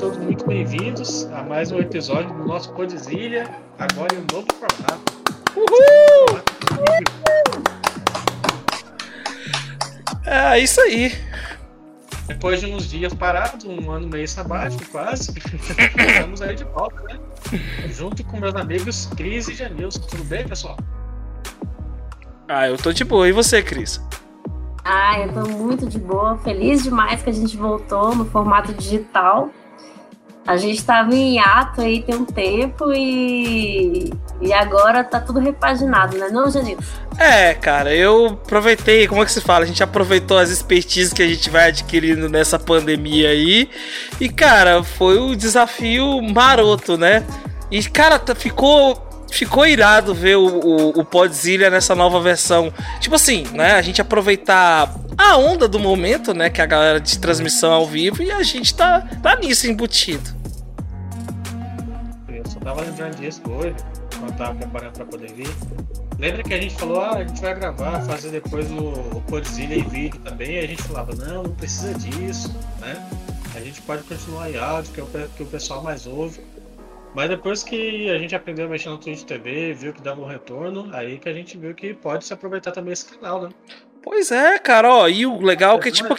todos muito bem-vindos a mais um episódio do nosso Podzilha, agora em um novo formato. Uhul! É isso aí. Depois de uns dias parados, um ano meio sabático quase, estamos aí de volta, né? Junto com meus amigos Cris e Janilson. Tudo bem, pessoal? Ah, eu tô de boa. E você, Cris? Ah, eu tô muito de boa. Feliz demais que a gente voltou no formato digital. A gente estava em ato aí tem um tempo e, e agora tá tudo repaginado, né, não, Janilson? É, cara, eu aproveitei, como é que se fala? A gente aproveitou as expertises que a gente vai adquirindo nessa pandemia aí. E, cara, foi um desafio maroto, né? E, cara, ficou ficou irado ver o, o, o Podzilha nessa nova versão. Tipo assim, né? A gente aproveitar a onda do momento, né? Que a galera de transmissão ao vivo e a gente tá, tá nisso embutido. Eu tava lembrando disso hoje, quando tava preparando pra poder vir. Lembra que a gente falou, ah, a gente vai gravar, fazer depois o, o Podzilha em vídeo também, e a gente falava, não, não precisa disso, né? A gente pode continuar em áudio, que é o que o pessoal mais ouve. Mas depois que a gente aprendeu a mexer no Twitch TV, viu que dava um retorno, aí que a gente viu que pode se aproveitar também esse canal, né? Pois é, cara, ó, e o legal é que tipo.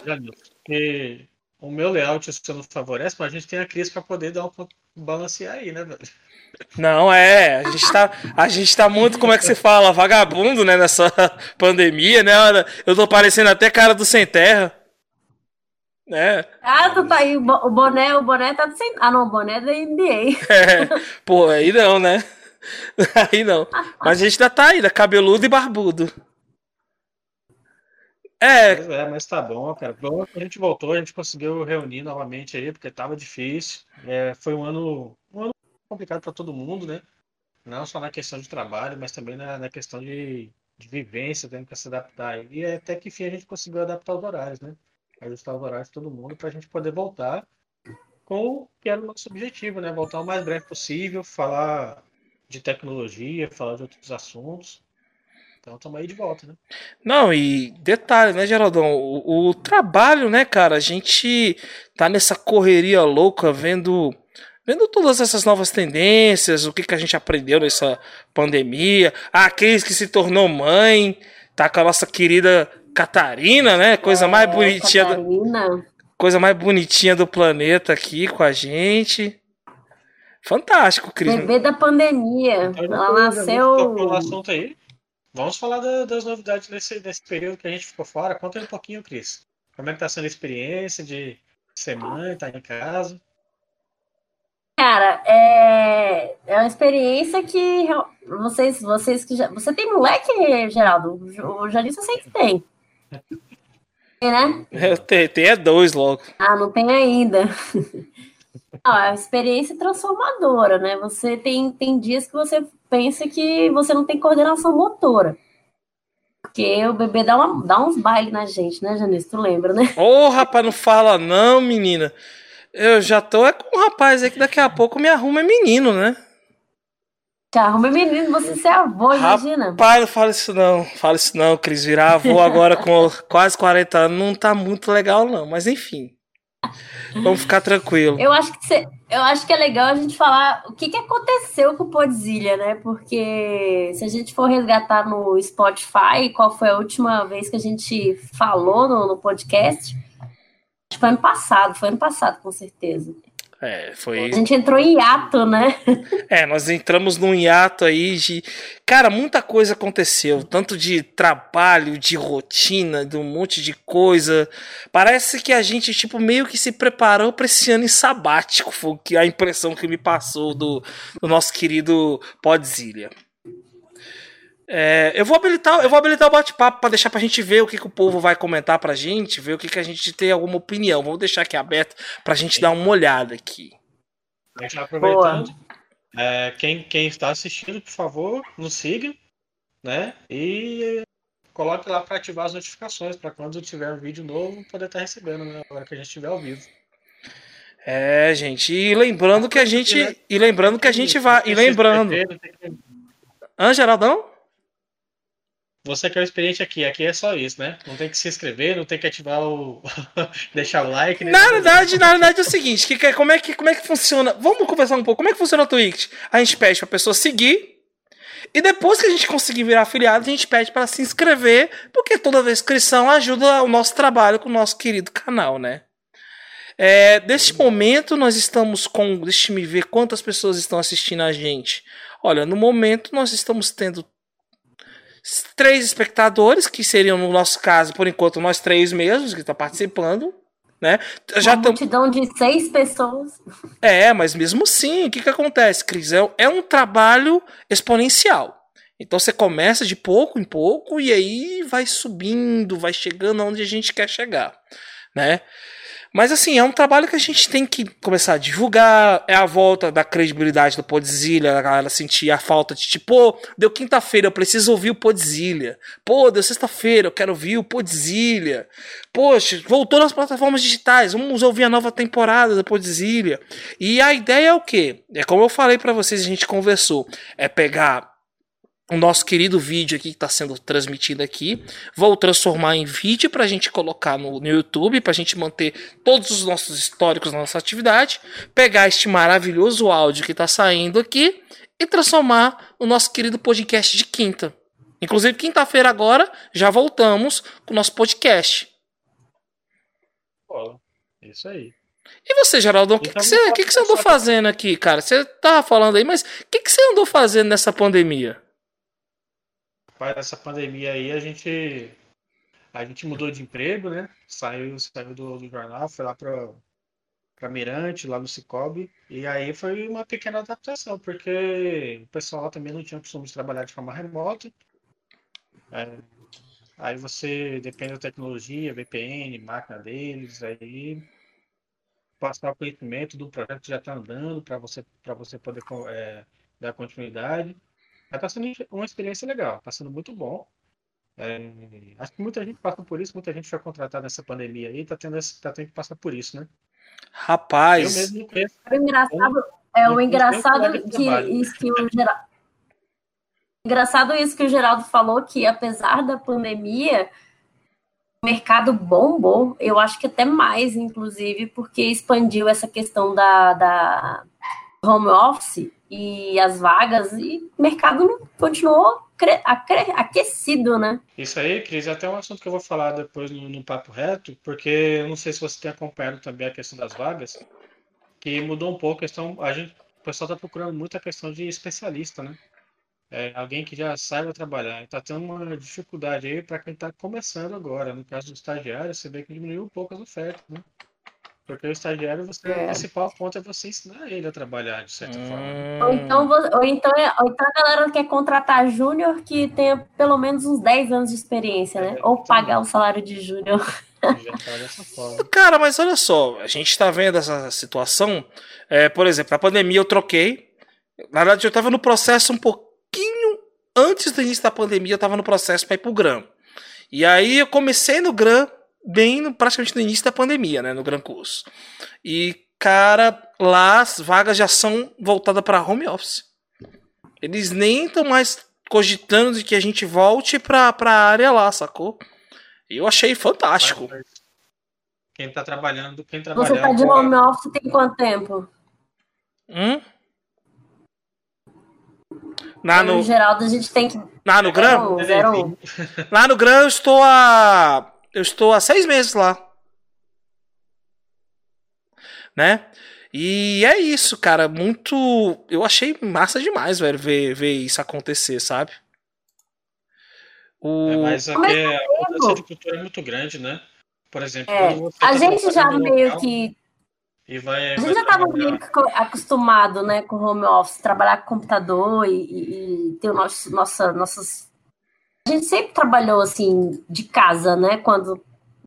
Que o meu layout você não favorece, mas a gente tem a Cris para poder dar um balancear aí, né, velho? Não, é, a gente tá, a gente tá muito, como é que se fala, vagabundo, né, nessa pandemia, né? Eu tô parecendo até cara do Sem Terra. É. Ah, tu tá aí, o boné, o boné tá sem. Ah, não, o boné é da NBA. É, pô, aí não, né? Aí não. Mas a gente ainda tá ainda, cabeludo e barbudo. É. é, mas tá bom, cara. Bom, a gente voltou, a gente conseguiu reunir novamente aí, porque tava difícil. É, foi um ano, um ano complicado para todo mundo, né? Não só na questão de trabalho, mas também na, na questão de, de vivência, tendo que se adaptar. E até que enfim a gente conseguiu adaptar os horários, né? ajustar os horários de todo mundo para a gente poder voltar com o que era o nosso objetivo, né? Voltar o mais breve possível, falar de tecnologia, falar de outros assuntos. Então estamos aí de volta, né? Não, e detalhe, né, Geraldão? O, o, trabalho, né, cara? A gente tá nessa correria louca vendo. Vendo todas essas novas tendências, o que, que a gente aprendeu nessa pandemia, a Cris que se tornou mãe, tá com a nossa querida Catarina, né? Coisa é, mais bonitinha. Do, coisa mais bonitinha do planeta aqui com a gente. Fantástico, Cris. Bebê da pandemia. Ela nasceu. assunto aí. Vamos falar da, das novidades desse, desse período que a gente ficou fora. Conta aí um pouquinho, Cris. Como é que tá sendo a experiência de ser mãe, estar tá em casa? Cara, é, é uma experiência que vocês, vocês que já. Você tem moleque, Geraldo? O Jalisco eu sei que tem. Tem, né? Eu tenho, tem é dois logo. Ah, não tem ainda. Não, é uma experiência transformadora, né? Você tem, tem dias que você pensa que você não tem coordenação motora. Porque o bebê dá, uma, dá uns bailes na gente, né, Janice? Tu lembra, né? Ô, oh, rapaz, não fala não, menina. Eu já tô é com um rapaz aí que daqui a pouco me arruma menino, né? Arruma menino, você ser avô, imagina. Pai, não fala isso não. Fala isso não, Cris. Virar avô agora com quase 40 anos não tá muito legal, não. Mas enfim. Vamos ficar tranquilo. Eu acho que você, eu acho que é legal a gente falar o que, que aconteceu com o Podzilha, né? Porque se a gente for resgatar no Spotify, qual foi a última vez que a gente falou no, no podcast? Acho que foi ano passado, foi ano passado, com certeza. É, foi. A gente entrou em hiato, né? É, nós entramos num hiato aí de. Cara, muita coisa aconteceu. Tanto de trabalho, de rotina, de um monte de coisa. Parece que a gente, tipo, meio que se preparou para esse ano em sabático. Foi a impressão que me passou do, do nosso querido Podzilha. É, eu vou habilitar, eu vou habilitar o bate-papo para deixar pra gente ver o que, que o povo vai comentar pra gente, ver o que, que a gente tem alguma opinião. Vou deixar aqui aberto pra gente dar uma olhada aqui. Aproveitando, é, quem, quem está assistindo, por favor, nos siga, né? E coloque lá para ativar as notificações para quando tiver um vídeo novo poder estar tá recebendo, né? Agora que a gente estiver ao vivo. É, gente, e lembrando que a gente, e lembrando que a gente vai, e lembrando. Hã, Geraldão? Você que é o experiente aqui, aqui é só isso, né? Não tem que se inscrever, não tem que ativar o. deixar o like. Na verdade, na verdade é o seguinte: que, que, como, é que, como é que funciona? Vamos conversar um pouco. Como é que funciona o Twitch? A gente pede pra pessoa seguir. E depois que a gente conseguir virar afiliado, a gente pede para se inscrever, porque toda vez inscrição ajuda o nosso trabalho com o nosso querido canal, né? É, deste momento, nós estamos com. Deixa me ver quantas pessoas estão assistindo a gente. Olha, no momento, nós estamos tendo três espectadores, que seriam, no nosso caso, por enquanto, nós três mesmos que estão tá participando. Né? Já Uma multidão de seis pessoas. É, mas mesmo assim, o que, que acontece, Cris? É, é um trabalho exponencial. Então você começa de pouco em pouco e aí vai subindo, vai chegando onde a gente quer chegar, né? Mas assim, é um trabalho que a gente tem que começar a divulgar. É a volta da credibilidade do Podzilha, a galera sentir a falta de tipo, pô, deu quinta-feira, eu preciso ouvir o Podzilha. Pô, deu sexta-feira, eu quero ouvir o Podzilha. Poxa, voltou nas plataformas digitais, vamos ouvir a nova temporada do Podzilha. E a ideia é o quê? É como eu falei para vocês, a gente conversou, é pegar o nosso querido vídeo aqui que está sendo transmitido aqui. Vou transformar em vídeo para a gente colocar no, no YouTube, para a gente manter todos os nossos históricos na nossa atividade. Pegar este maravilhoso áudio que está saindo aqui e transformar no nosso querido podcast de quinta. Inclusive, quinta-feira agora já voltamos com o nosso podcast. Bola. Isso aí. E você, Geraldo, o que, que, você, que, que você andou fazendo aqui, cara? Você tava falando aí, mas o que, que você andou fazendo nessa pandemia? Essa pandemia aí, a gente a gente mudou de emprego, né? Saiu, saiu do, do jornal, foi lá para para Mirante, lá no Cicobi, e aí foi uma pequena adaptação, porque o pessoal também não tinha costume de trabalhar de forma remota. É, aí você depende da tecnologia, VPN, máquina deles, aí passar o conhecimento do projeto que já está andando para você, você poder é, dar continuidade. Mas tá sendo uma experiência legal, tá sendo muito bom. É, acho que muita gente passa por isso, muita gente foi contratada nessa pandemia aí, tá tendo, esse, tá tendo que passar por isso, né? Rapaz. Eu mesmo conheço. O engraçado, é o engraçado que, isso que o Geraldo. Engraçado isso que o Geraldo falou, que apesar da pandemia, o mercado bombou, eu acho que até mais, inclusive, porque expandiu essa questão da, da home office e as vagas, e o mercado continuou aquecido, né? Isso aí, Cris, é até um assunto que eu vou falar depois no, no, Papo Reto, porque eu não sei se você tem acompanhado também a questão das vagas, que mudou um pouco a questão, a gente, o pessoal está procurando muito a questão de especialista, né? É, alguém que já saiba trabalhar. Está tendo uma dificuldade aí para quem está começando agora. No caso do estagiário, você vê que diminuiu um pouco as ofertas, né? Porque o estagiário, você, é. a principal ponto é você ensinar ele a trabalhar, de certa hum. forma. Ou então, ou, então, é, ou então a galera quer contratar júnior que tenha pelo menos uns 10 anos de experiência, né? É, ou pagar o salário de júnior. Tá Cara, mas olha só, a gente tá vendo essa situação. É, por exemplo, na pandemia eu troquei. Na verdade, eu tava no processo um pouquinho antes do início da pandemia, eu tava no processo para ir pro GRAM. E aí eu comecei no GRAM bem no, praticamente no início da pandemia, né, no Gran Curso. E, cara, lá as vagas já são voltadas para home office. Eles nem estão mais cogitando de que a gente volte para a área lá, sacou? Eu achei fantástico. Quem tá trabalhando, quem trabalha. Você tá de home office tem quanto tempo? Hum? Na, no... Geraldo, a gente tem que. Lá no Gran? Lá no Gran eu estou a eu estou há seis meses lá. Né? E é isso, cara. Muito. Eu achei massa demais, velho, ver, ver isso acontecer, sabe? O... É, mas aqui é, a mudança de cultura é muito grande, né? Por exemplo, é, a tá gente já meio local, que. Vai, a gente já estava meio que acostumado né, com home office, trabalhar com computador e, e, e ter o nosso, nossa, nossas a gente sempre trabalhou assim de casa, né? Quando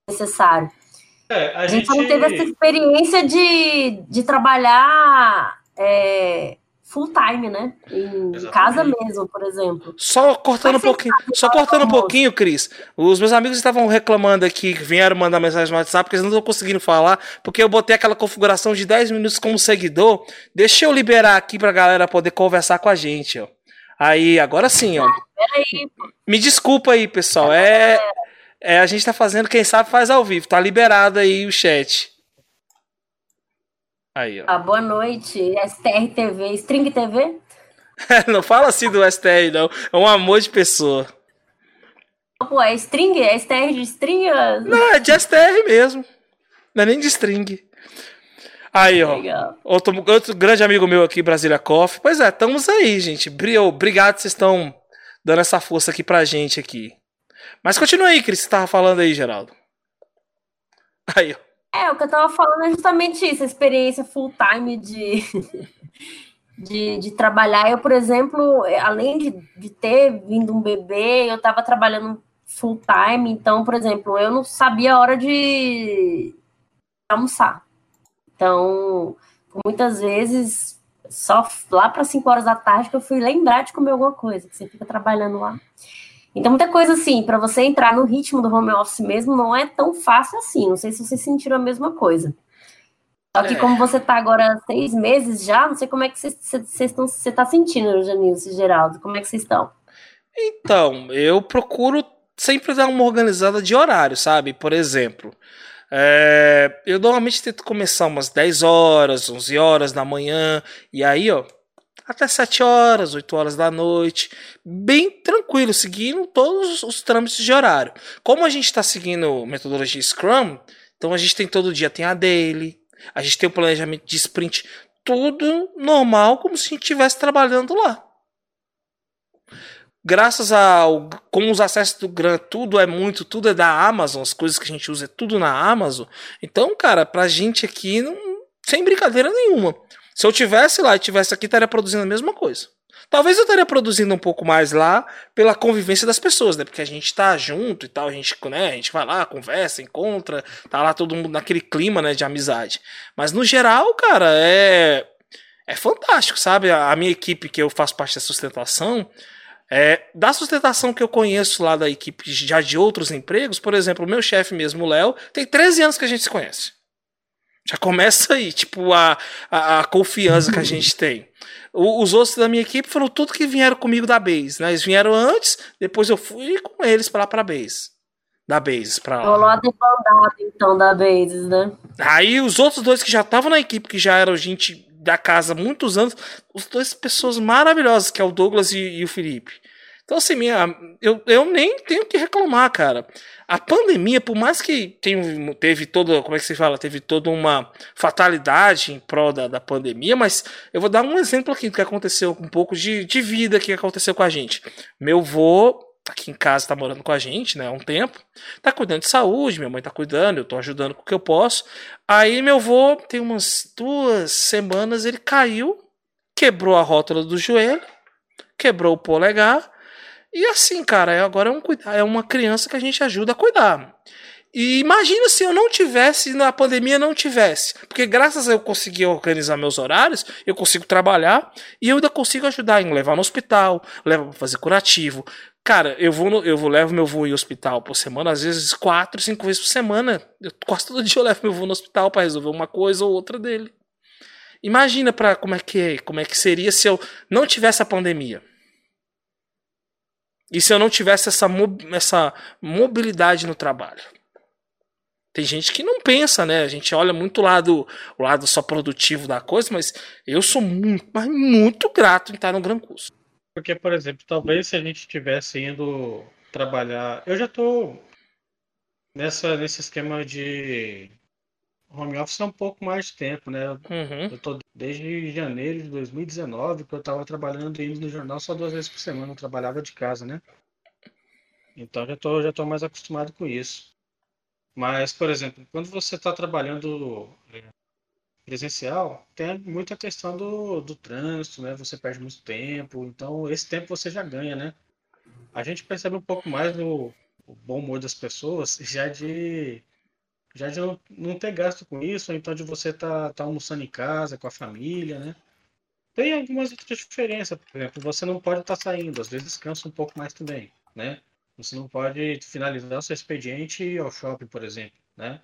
necessário. É, a, a, gente, gente não teve essa experiência de, de trabalhar é, full time, né? Em Exatamente. casa mesmo, por exemplo. Só cortando um pouquinho, só cortando um pouquinho, Cris. Os meus amigos estavam reclamando aqui, vieram mandar mensagem no WhatsApp, porque eles não estão conseguindo falar, porque eu botei aquela configuração de 10 minutos como seguidor. Deixa eu liberar aqui pra galera poder conversar com a gente, ó. Aí, agora sim, ó. Peraí, Me desculpa aí, pessoal. É, é, a gente tá fazendo, quem sabe faz ao vivo. Tá liberado aí o chat. Aí, ó. ah, boa noite. STR TV, String TV? Não fala assim do STR, não. É um amor de pessoa. Pô, é string? É STR de string? Não, é de STR mesmo. Não é nem de string. Aí, ó. Legal. Outro, outro grande amigo meu aqui, Brasília Coffee. Pois é, estamos aí, gente. Bri- Obrigado, vocês estão dando essa força aqui pra gente aqui. Mas continua aí, Cris, você tava falando aí, Geraldo. Aí, ó. É, o que eu tava falando é justamente isso, a experiência full time de, de, de trabalhar. Eu, por exemplo, além de, de ter vindo um bebê, eu tava trabalhando full time, então, por exemplo, eu não sabia a hora de almoçar. Então, muitas vezes, só lá para 5 horas da tarde que eu fui lembrar de comer alguma coisa, que você fica trabalhando lá. Então, muita coisa assim, para você entrar no ritmo do home office mesmo, não é tão fácil assim. Não sei se vocês sentiram a mesma coisa. Só que É. como você tá agora há seis meses já, não sei como é que vocês você tá sentindo, Janilson e Geraldo. Como é que vocês estão? Então, eu procuro sempre dar uma organizada de horário, sabe? Por exemplo, é, eu normalmente tento começar umas 10 horas, 11 horas da manhã, e aí, ó, até 7 horas, 8 horas da noite, bem tranquilo, seguindo todos os trâmites de horário. Como a gente está seguindo metodologia Scrum, então a gente tem todo dia, tem a daily, a gente tem o planejamento de sprint, tudo normal, como se a gente estivesse trabalhando lá graças ao com os acessos do Gran, tudo é muito, tudo é da Amazon, as coisas que a gente usa é tudo na Amazon. Então, cara, pra gente aqui, não, sem brincadeira nenhuma. Se eu tivesse lá e tivesse aqui, estaria produzindo a mesma coisa. Talvez eu estaria produzindo um pouco mais lá pela convivência das pessoas, né? Porque a gente tá junto e tal, a gente, né, a gente vai lá, conversa, encontra, tá lá todo mundo naquele clima, né, de amizade. Mas no geral, cara, é é fantástico, sabe? A a minha equipe que eu faço parte da sustentação, é, da sustentação que eu conheço lá da equipe já de outros empregos, por exemplo, o meu chefe mesmo, o Léo, tem 13 anos que a gente se conhece. Já começa aí, tipo, a, a, a confiança que a gente tem. O- os outros da minha equipe foram tudo que vieram comigo da Base, né? Eles vieram antes, depois eu fui com eles pra lá pra Base. Da Base pra lá. Rolou a debandada, então, da Bases, né? Aí os outros dois que já estavam na equipe, que já eram gente da casa há muitos anos, os dois pessoas maravilhosas, que é o Douglas e, e o Felipe. Então, assim, minha, eu, eu nem tenho que reclamar, cara. A pandemia, por mais que tenha, teve toda, como é que se fala? Teve toda uma fatalidade em prol da, da pandemia, mas eu vou dar um exemplo aqui do que aconteceu, um pouco de, de vida que aconteceu com a gente. Meu vô, aqui em casa, tá morando com a gente, né, há um tempo, tá cuidando de saúde, minha mãe tá cuidando, eu tô ajudando com o que eu posso. Aí meu vô, tem umas duas semanas, ele caiu, quebrou a rótula do joelho, quebrou o polegar, e assim, cara, é- agora é, um, é uma criança que a gente ajuda a cuidar. E imagina se eu não tivesse, na pandemia não tivesse. Porque graças a eu conseguir organizar meus horários, eu consigo trabalhar e eu ainda consigo ajudar em levar no hospital, levar fazer curativo. Cara, eu vou, no- eu vou levo meu voo em hospital por semana, às vezes quatro, cinco vezes por semana. Eu, quase todo dia eu levo meu voo no hospital para resolver uma coisa ou outra dele. Imagina para como é que é, como é que seria se eu não tivesse a pandemia. E se eu não tivesse essa, essa mobilidade no trabalho? Tem gente que não pensa, né? A gente olha muito o lado, o lado só produtivo da coisa, mas eu sou muito, mas muito grato em estar no Gran Curso. Porque, por exemplo, talvez se a gente estivesse indo trabalhar. Eu já tô nessa, nesse esquema de home office há um pouco mais de tempo, né? Uhum. Eu tô desde janeiro de 2019 que eu tava trabalhando indo no jornal só duas vezes por semana, eu trabalhava de casa, né? Então já tô, já tô mais acostumado com isso. Mas, por exemplo, quando você está trabalhando presencial, tem muita questão do, do trânsito, né? Você perde muito tempo, então esse tempo você já ganha, né? A gente percebe um pouco mais o, bom humor das pessoas já de já de não, não ter gasto com isso, ou então de você estar tá, tá almoçando em casa com a família, né? Tem algumas outras diferenças, por exemplo, você não pode estar saindo, às vezes cansa um pouco mais também, né? Você não pode finalizar o seu expediente ir ao shopping, por exemplo, né?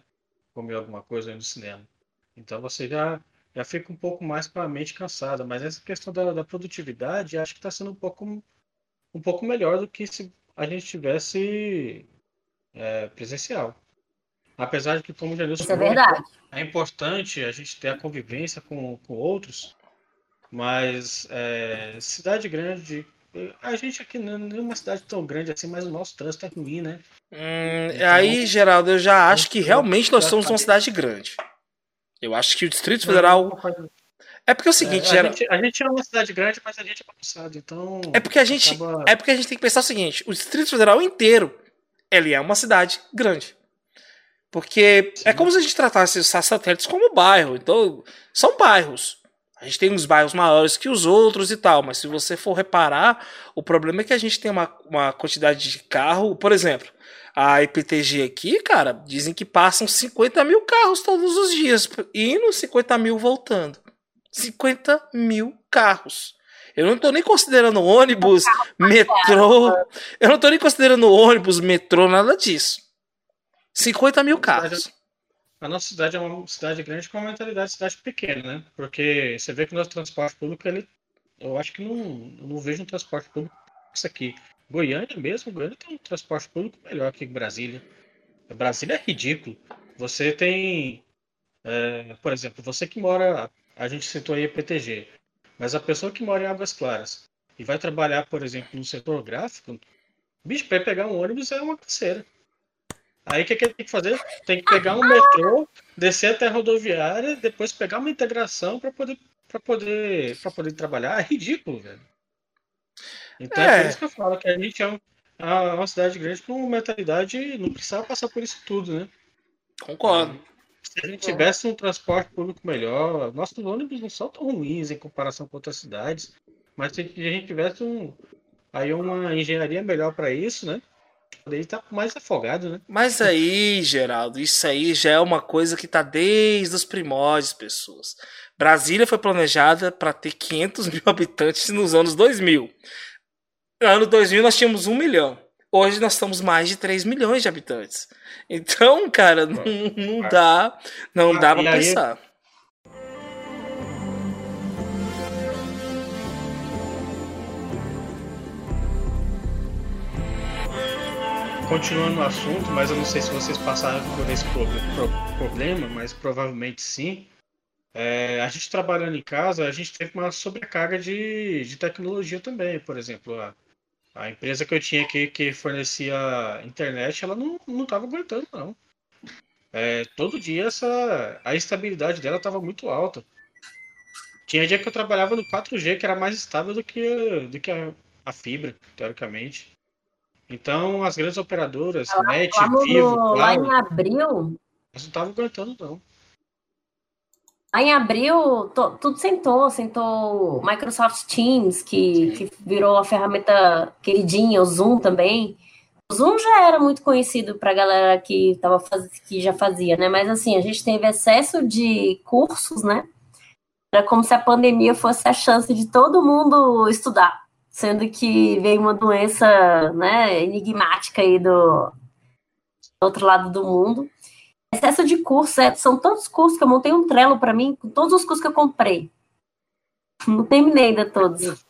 Comer alguma coisa no cinema. Então você já já fica um pouco mais com a mente cansada. Mas essa questão da, da produtividade, acho que está sendo um pouco, um pouco melhor do que se a gente tivesse é, presencial. Apesar de que, como já disse, é, é importante a gente ter a convivência com, com outros, mas é, cidade grande, a gente aqui não é uma cidade tão grande assim, mas o nosso trânsito é ruim, né? Hum, então, aí, Geraldo, eu já acho que realmente nós somos uma cidade grande. Eu acho que o Distrito Federal. É porque é o seguinte, é, a, gente, a gente é uma cidade grande, mas a gente é bagunçado, então. É porque a gente. Acaba... É porque a gente tem que pensar o seguinte: o Distrito Federal inteiro ele é uma cidade grande. Porque Sim. é como se a gente tratasse os satélites como bairro. Então, são bairros. A gente tem uns bairros maiores que os outros e tal, mas se você for reparar, o problema é que a gente tem uma, uma quantidade de carro. Por exemplo, a IPTG aqui, cara, dizem que passam 50 mil carros todos os dias, indo 50 mil voltando. 50 mil carros. Eu não tô nem considerando ônibus, metrô. Eu não tô nem considerando ônibus, metrô, nada disso. 50 mil carros. A nossa cidade é uma cidade grande com uma mentalidade de cidade pequena, né? Porque você vê que o nosso transporte público, ele, eu acho que não, não vejo um transporte público isso aqui. Goiânia mesmo, Goiânia tem um transporte público melhor que Brasília. Brasília é ridículo. Você tem, é, por exemplo, você que mora, a gente citou aí a PTG, mas a pessoa que mora em Águas Claras e vai trabalhar, por exemplo, no setor gráfico, bicho, para pegar um ônibus é uma canseira. Aí o que, que ele tem que fazer? Tem que pegar um metrô, descer até a rodoviária, depois pegar uma integração para poder para poder para poder trabalhar. É ridículo, velho. Então é. é por isso que eu falo que a gente é, um, é uma cidade grande com mentalidade não precisava passar por isso tudo, né? Concordo. Se a gente tivesse um transporte público melhor, nossos ônibus não são tão ruins em comparação com outras cidades, mas se a gente tivesse um, aí uma engenharia melhor para isso, né? Ele tá mais afogado, né? Mas aí, Geraldo, isso aí já é uma coisa que tá desde os primórdios, pessoas. Brasília foi planejada para ter 500 mil habitantes nos anos 2000. No ano 2000 nós tínhamos 1 milhão. Hoje nós estamos mais de 3 milhões de habitantes. Então, cara, não, não dá, não dá para pensar. continuando no assunto, mas eu não sei se vocês passaram por esse problema, mas provavelmente sim. É, a gente trabalhando em casa, a gente teve uma sobrecarga de, de tecnologia também. Por exemplo, a, a empresa que eu tinha aqui que fornecia internet, ela não estava aguentando, não. É, todo dia essa, a estabilidade dela estava muito alta. Tinha dia que eu trabalhava no 4G, que era mais estável do que, do que a, a fibra, teoricamente. Então, as grandes operadoras, NET, lá no, Vivo, Claro, lá em abril... não estavam aguentando, não. Lá em abril, to, tudo sentou, sentou Microsoft Teams, que, que virou a ferramenta queridinha, o Zoom também. O Zoom já era muito conhecido para a galera que, tava faz... que já fazia, né? Mas assim, a gente teve excesso de cursos, né? Era como se a pandemia fosse a chance de todo mundo estudar sendo que veio uma doença né, enigmática aí do, outro lado do mundo. Excesso de cursos, é, são tantos cursos que eu montei um trelo para mim, com todos os cursos que eu comprei. Não terminei ainda todos.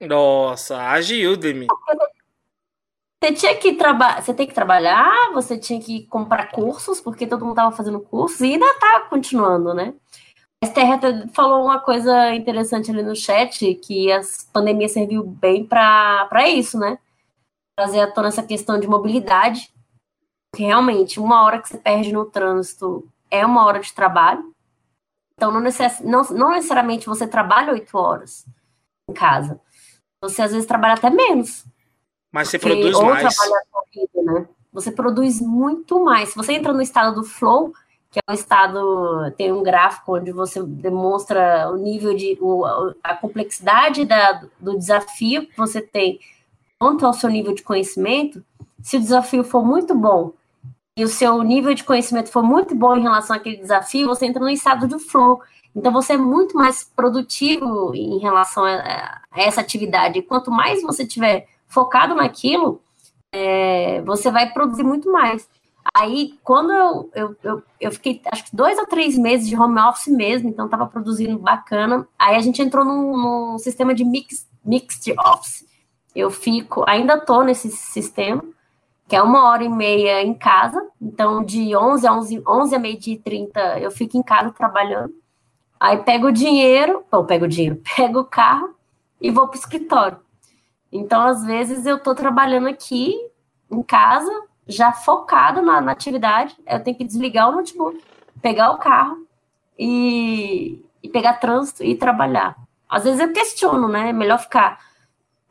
Nossa, agiu, Demi. Você tinha que trabalhar, você tem que trabalhar, você tinha que comprar cursos, porque todo mundo estava fazendo cursos e ainda está continuando, né? A Esther falou uma coisa interessante ali no chat, que a pandemia serviu bem para isso, né? Trazer à tona essa questão de mobilidade. Porque realmente, uma hora que você perde no trânsito é uma hora de trabalho. Então, não, necess... não, não necessariamente você trabalha oito horas em casa. Você às vezes trabalha até menos. Mas você produz ou mais. Trabalha corrido, né? Você produz muito mais. Se você entra no estado do flow, que é um estado, tem um gráfico onde você demonstra o nível de, o, a complexidade da, do desafio que você tem quanto ao seu nível de conhecimento. Se o desafio for muito bom e o seu nível de conhecimento for muito bom em relação àquele desafio, você entra no estado de flow. Então, você é muito mais produtivo em relação a, essa atividade. Quanto mais você tiver focado naquilo, é, você vai produzir muito mais. Aí, quando eu, eu, eu, eu, fiquei, acho que dois ou três meses de home office mesmo, então estava produzindo bacana. Aí a gente entrou num, num, sistema de mix, mixed office. Eu fico, ainda tô nesse sistema, que é uma hora e meia em casa. Então, de 11 a 11, 11 a meio-dia e 30, eu fico em casa trabalhando. Aí pego o dinheiro, ou pego o dinheiro, pego o carro e vou para o escritório. Então, às vezes, eu estou trabalhando aqui em casa, já focado na, na, atividade, eu tenho que desligar o notebook, pegar o carro e, e pegar trânsito e trabalhar. Às vezes eu questiono, né? É melhor ficar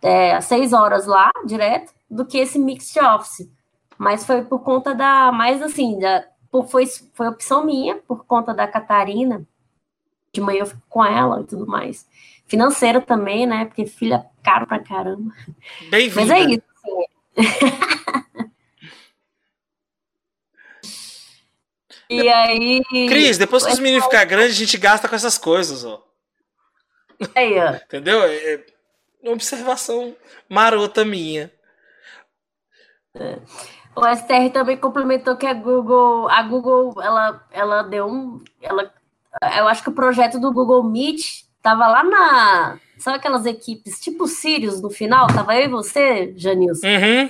é, seis horas lá, direto, do que esse mix de office. Mas foi por conta da, mais assim, da, por, foi, foi opção minha, por conta da Catarina. De manhã eu fico com ela e tudo mais. Financeira também, né? Porque filha é caro pra caramba. Bem-vinda. Mas é isso. Assim. E aí. Cris, depois que os meninos ficar grandes, a gente gasta com essas coisas, ó. Aí, ó. Entendeu? É, é uma observação marota minha. É. O STR também complementou que a Google, a Google, ela, ela deu um, ela, eu acho que o projeto do Google Meet tava lá na, sabe aquelas equipes tipo Sirius no final? Tava eu e você, Janilson? Uhum.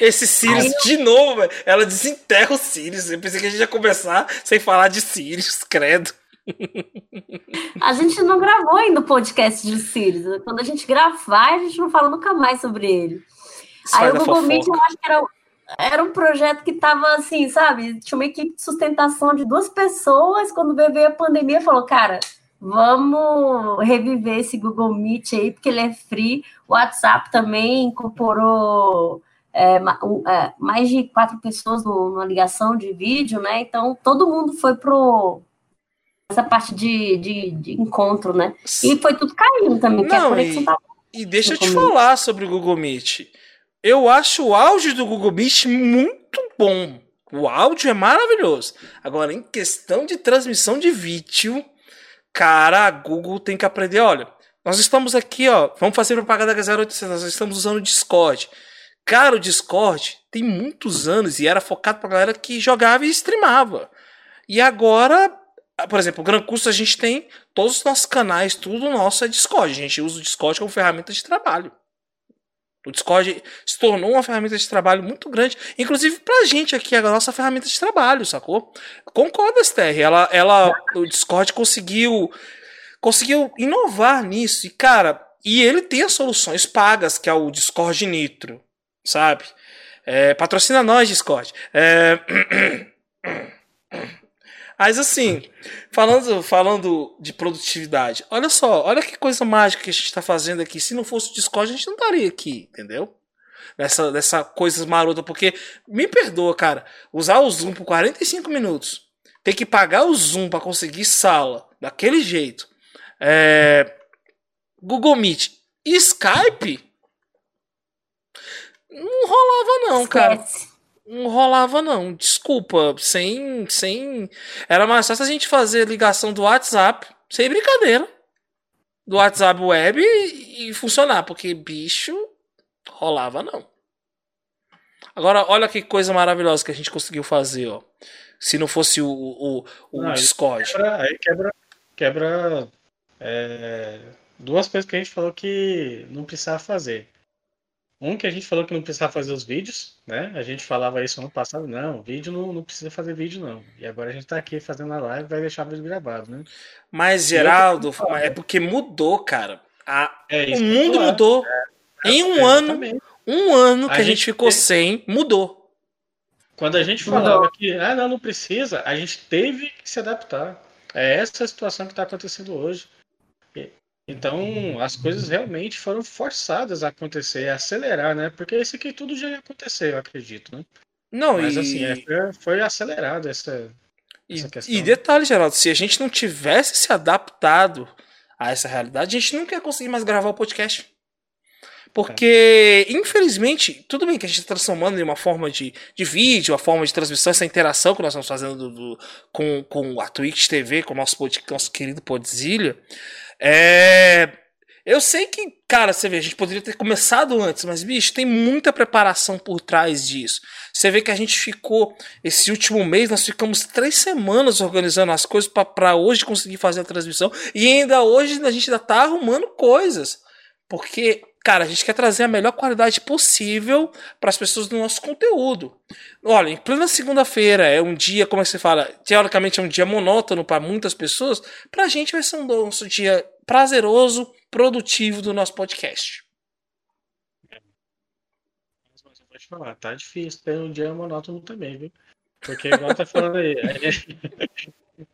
Esse Sirius eu... de novo, véio. ela desenterra o Sirius. Eu pensei que a gente ia começar sem falar de Sirius, credo. A gente não gravou ainda o podcast de Sirius. Quando a gente gravar, a gente não fala nunca mais sobre ele. Aí o Google Meet, eu acho que era, era um projeto que tava assim, sabe? Tinha uma equipe de sustentação de duas pessoas. Quando veio a pandemia, falou, cara, vamos reviver esse Google Meet aí, porque ele é free. O WhatsApp também incorporou é, é, mais de quatro pessoas numa ligação de vídeo, né? Então todo mundo foi pro essa parte de, de, de encontro, né? E foi tudo caindo também, Não, que a conexão e, tá... e deixa eu te falar sobre o Google Meet. Eu acho o áudio do Google Meet muito bom. O áudio é maravilhoso. Agora, em questão de transmissão de vídeo, cara, a Google tem que aprender. Olha, nós estamos aqui, ó. Vamos fazer propaganda da 0800. Nós estamos usando o Discord. Cara, o Discord tem muitos anos e era focado pra galera que jogava e streamava. E agora, por exemplo, o Gran Curso a gente tem todos os nossos canais, tudo nosso é Discord. A gente usa o Discord como ferramenta de trabalho. O Discord se tornou uma ferramenta de trabalho muito grande, inclusive pra gente aqui, a nossa ferramenta de trabalho, sacou? Concorda, Esther? Ela, ela, o Discord conseguiu, conseguiu inovar nisso. E, cara, e ele tem as soluções pagas, que é o Discord Nitro sabe? É, patrocina nós, Discord. É... Mas assim, falando, falando de produtividade, olha só, olha que coisa mágica que a gente está fazendo aqui. Se não fosse o Discord, a gente não estaria aqui, entendeu? Nessa, nessa coisa marota, porque me perdoa, cara, usar o Zoom por 45 minutos, ter que pagar o Zoom para conseguir sala daquele jeito, é... Google Meet, Skype, não rolava, não, Esquece. cara. Não rolava, não. Desculpa. Sem. sem Era mais fácil a gente fazer ligação do WhatsApp, sem brincadeira. Do WhatsApp web e, e funcionar. Porque, bicho, rolava, não. Agora, olha que coisa maravilhosa que a gente conseguiu fazer, ó. Se não fosse o, o, o não, Discord. Quebra, aí quebra, quebra é, duas coisas que a gente falou que não precisava fazer. Um que a gente falou que não precisava fazer os vídeos, né? A gente falava isso ano passado, não, vídeo não, não precisa fazer vídeo, não. E agora a gente tá aqui fazendo a live vai deixar o vídeo gravado, né? Mas, Geraldo, é porque mudou, cara. A, é o mundo mudou. É, em um ano, um ano que a, a gente, gente, ficou teve... sem, mudou. Quando a gente falava mudou. que ah, não, não precisa, a gente teve que se adaptar. É essa a situação que está acontecendo hoje. Então, as coisas realmente foram forçadas a acontecer, a acelerar, né? Porque isso aqui tudo já ia acontecer, eu acredito, né? Não, Mas e... assim, é, foi acelerado essa, e, essa questão. E detalhe, Geraldo, se a gente não tivesse se adaptado a essa realidade, a gente nunca ia conseguir mais gravar o podcast. Porque, é. infelizmente, tudo bem que a gente está transformando em uma forma de, de vídeo, uma forma de transmissão, essa interação que nós estamos fazendo do, do, com, com a Twitch TV, com o nosso, nosso querido Podzilha. É, Eu sei que, cara, você vê, a gente poderia ter começado antes, mas, bicho, tem muita preparação por trás disso. Você vê que a gente ficou, esse último mês, nós ficamos três semanas organizando as coisas para hoje conseguir fazer a transmissão. E ainda hoje a gente ainda tá arrumando coisas. Porque, cara, a gente quer trazer a melhor qualidade possível para as pessoas do nosso conteúdo. Olha, em plena segunda-feira é um dia, como é que você fala, teoricamente é um dia monótono para muitas pessoas, para a gente vai ser um nosso dia prazeroso, produtivo do nosso podcast. Mas falar, tá difícil ter um dia monótono também, viu? Porque igual tá falando aí, gente,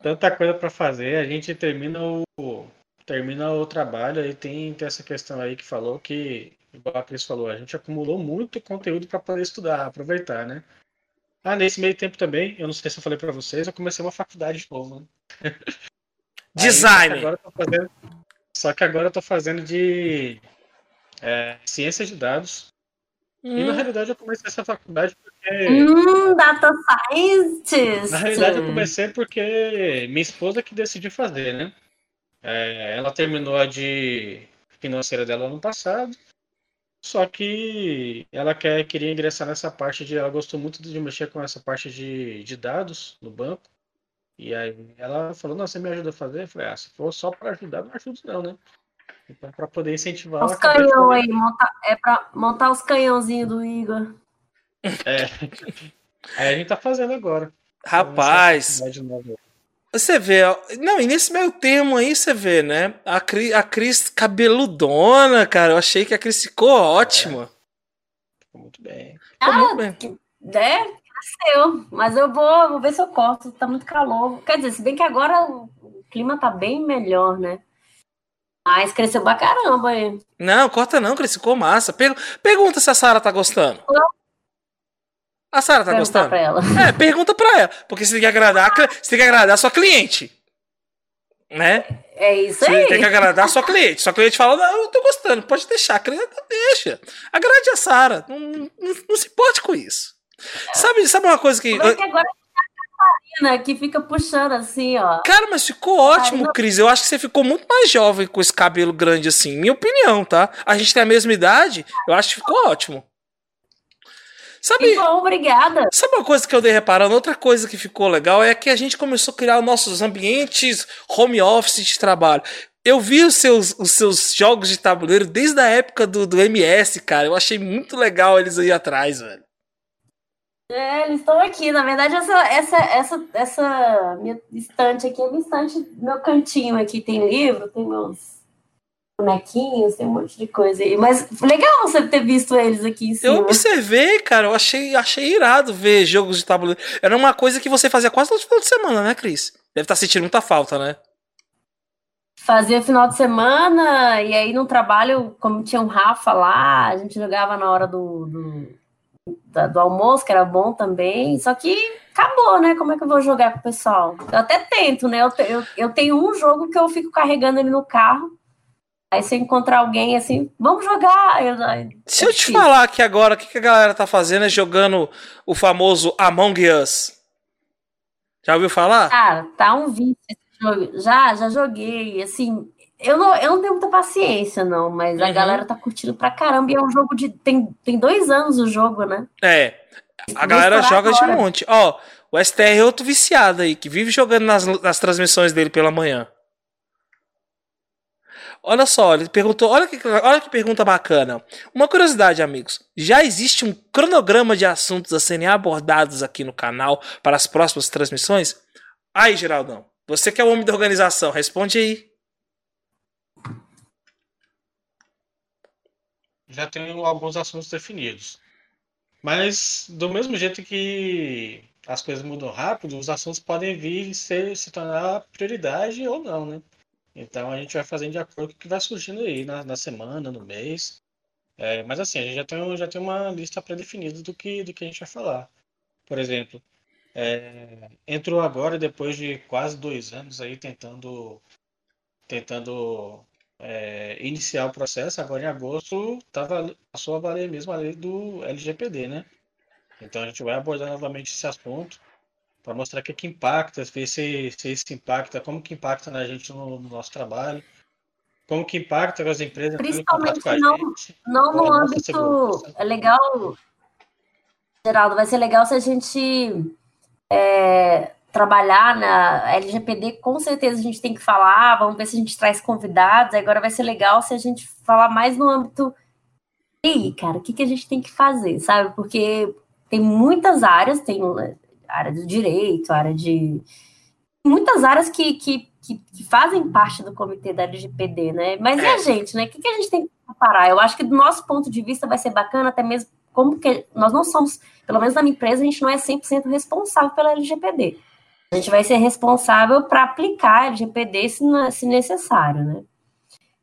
tanta coisa para fazer, a gente termina o termina o trabalho aí tem, tem essa questão aí que falou que igual a Cris falou, a gente acumulou muito conteúdo para poder estudar, aproveitar, né? Ah, nesse meio tempo também, eu não sei se eu falei para vocês, eu comecei uma faculdade de novo. Né? Design. Aí, agora fazendo, só que agora eu tô fazendo de é, ciência de dados. Hum. E na hum. realidade eu comecei essa faculdade porque. Hum, data scientist! Na realidade eu comecei porque minha esposa que decidiu fazer, né? É, ela terminou a de financeira dela ano passado. Só que ela quer, queria ingressar nessa parte de. Ela gostou muito de mexer com essa parte de, de dados no banco. E aí ela falou, não, você me ajuda a fazer? Eu falei, ah, se for só para ajudar, não ajudo não, né? Então, para poder incentivar. Os canhão aí, montar, é para montar os canhãozinhos do Igor. É. Aí a gente tá fazendo agora. Rapaz. Você vê, não, e nesse meio termo aí você vê, né? A Cris, a Cris cabeludona, cara. Eu achei que a Cris ficou ótima. É. Ficou muito bem. Ficou ah, muito bem. É, nasceu. Mas eu vou, vou ver se eu corto. Tá muito calor. Quer dizer, se bem que agora o clima tá bem melhor, né? Mas cresceu pra caramba aí. Não, corta não, cresceu massa. Pergunta se a Sara tá gostando. Não. A Sara tá gostando? Pra ela. É, pergunta pra ela. Porque você tem que agradar, você tem que agradar a sua cliente. Né? É isso você aí. Você tem que agradar a sua cliente. Sua cliente fala, não, eu tô gostando, pode deixar. A cliente deixa. Agrade a Sara. Não, não, não se importe com isso. Sabe, sabe uma coisa que. Porque agora a Catarina que fica puxando assim, ó. Cara, mas ficou ótimo, não... Cris. Eu acho que você ficou muito mais jovem com esse cabelo grande assim. Minha opinião, tá? A gente tem a mesma idade, eu acho que ficou ótimo. Sabe, bom, obrigada. Sabe uma coisa que eu dei reparando? Outra coisa que ficou legal é que a gente começou a criar nossos ambientes home office de trabalho. Eu vi os seus, os seus jogos de tabuleiro desde a época do, do MS, cara. Eu achei muito legal eles aí atrás, velho. É, eles estão aqui. Na verdade, essa, essa, essa, essa minha estante aqui é minha estante, meu cantinho aqui tem livro, tem meus bonequinhos, tem um monte de coisa aí. Mas legal você ter visto eles aqui em cima. Eu observei, cara, eu achei, achei irado ver jogos de tabuleiro. Era uma coisa que você fazia quase todo final de semana, né, Cris? Deve estar tá sentindo muita falta, né? Fazia final de semana, e aí no trabalho, como tinha um Rafa lá, a gente jogava na hora do, do da, do almoço, que era bom também, só que acabou, né? Como é que eu vou jogar com o pessoal? Eu até tento, né? Eu, eu, eu tenho um jogo que eu fico carregando ele no carro. Aí se eu encontrar alguém assim, vamos jogar. Eu, se eu te falar que agora o que, que a galera tá fazendo é jogando o famoso Among Us. Já ouviu falar? Cara, tá um vício esse jogo. Já, já joguei. Assim, eu não, eu não tenho muita paciência, não, mas uhum. a galera tá curtindo pra caramba. E é um jogo de. Tem, tem dois anos o jogo, né? É. A galera joga agora. de monte. Ó, o STR é outro viciado aí, que vive jogando nas, nas transmissões dele pela manhã. Olha só, ele perguntou, olha que, olha que pergunta bacana. Uma curiosidade, amigos. Já existe um cronograma de assuntos a serem abordados aqui no canal para as próximas transmissões? Aí, Geraldão, você que é o homem da organização, responde aí. já tenho alguns assuntos definidos. Mas, do mesmo jeito que as coisas mudam rápido, os assuntos podem vir ser, se tornar prioridade ou não, né? Então a gente vai fazendo de acordo com o que vai surgindo aí na, na semana, no mês. É, mas assim, a gente já tem, já tem uma lista pré-definida do que, do que a gente vai falar. Por exemplo, é, entrou agora, depois de quase dois anos aí tentando, tentando é, iniciar o processo, agora em agosto tava, passou a valer mesmo a lei do LGPD, né? Então a gente vai abordar novamente esse assunto para mostrar o que, que impacta, ver se, se isso impacta, como que impacta na gente no, no nosso trabalho, como que impacta as empresas Principalmente não, não no âmbito. É legal, Geraldo, vai ser legal se a gente é, trabalhar na LGPD, com certeza a gente tem que falar, vamos ver se a gente traz convidados. Agora vai ser legal se a gente falar mais no âmbito. E aí, cara, o que, que a gente tem que fazer, sabe? Porque tem muitas áreas, tem área do direito, área de. Muitas áreas que, que, que, que fazem parte do comitê da LGPD, né? Mas é. e a gente, né? O que, que a gente tem que comparar? Eu acho que do nosso ponto de vista vai ser bacana, até mesmo como que nós não somos, pelo menos na minha empresa, a gente não é 100% responsável pela LGPD. A gente vai ser responsável para aplicar a LGPD se, se necessário, né?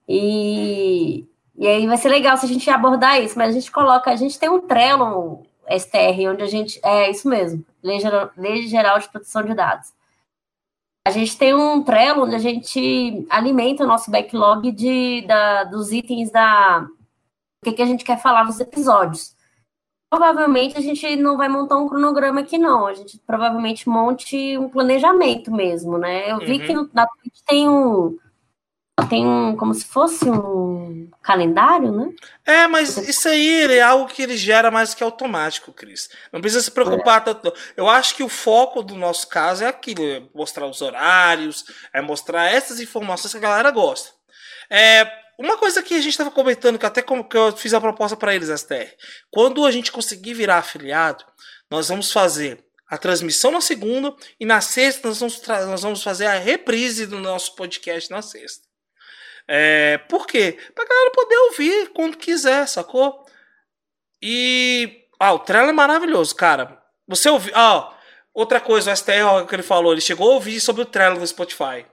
E, e aí vai ser legal se a gente abordar isso, mas a gente coloca, a gente tem um Trello STR, onde a gente. É isso mesmo, Lei Geral, Lei Geral de Proteção de Dados. A gente tem um Trello onde a gente alimenta o nosso backlog de, da, dos itens da. O que, que a gente quer falar nos episódios provavelmente a gente não vai montar um cronograma aqui, não. A gente provavelmente monte um planejamento mesmo, né? Eu vi uhum. que no, na Twitch tem um. Tem um. como se fosse um calendário, né? É, mas isso aí é algo que ele gera mais que automático, Cris. Não precisa se preocupar é. tanto. Eu acho que o foco do nosso caso é aquilo: é mostrar os horários, é mostrar essas informações que a galera gosta. É, uma coisa que a gente estava comentando, que até como que eu fiz a proposta para eles, STR. Quando a gente conseguir virar afiliado, nós vamos fazer a transmissão na segunda e na sexta nós vamos, nós vamos fazer a reprise do nosso podcast na sexta. É, por quê? Pra galera poder ouvir quando quiser, sacou? E. Ah, o Trello é maravilhoso, cara. Você ouviu. Ah, outra coisa, o STR que ele falou, ele chegou a ouvir sobre o Trello no Spotify.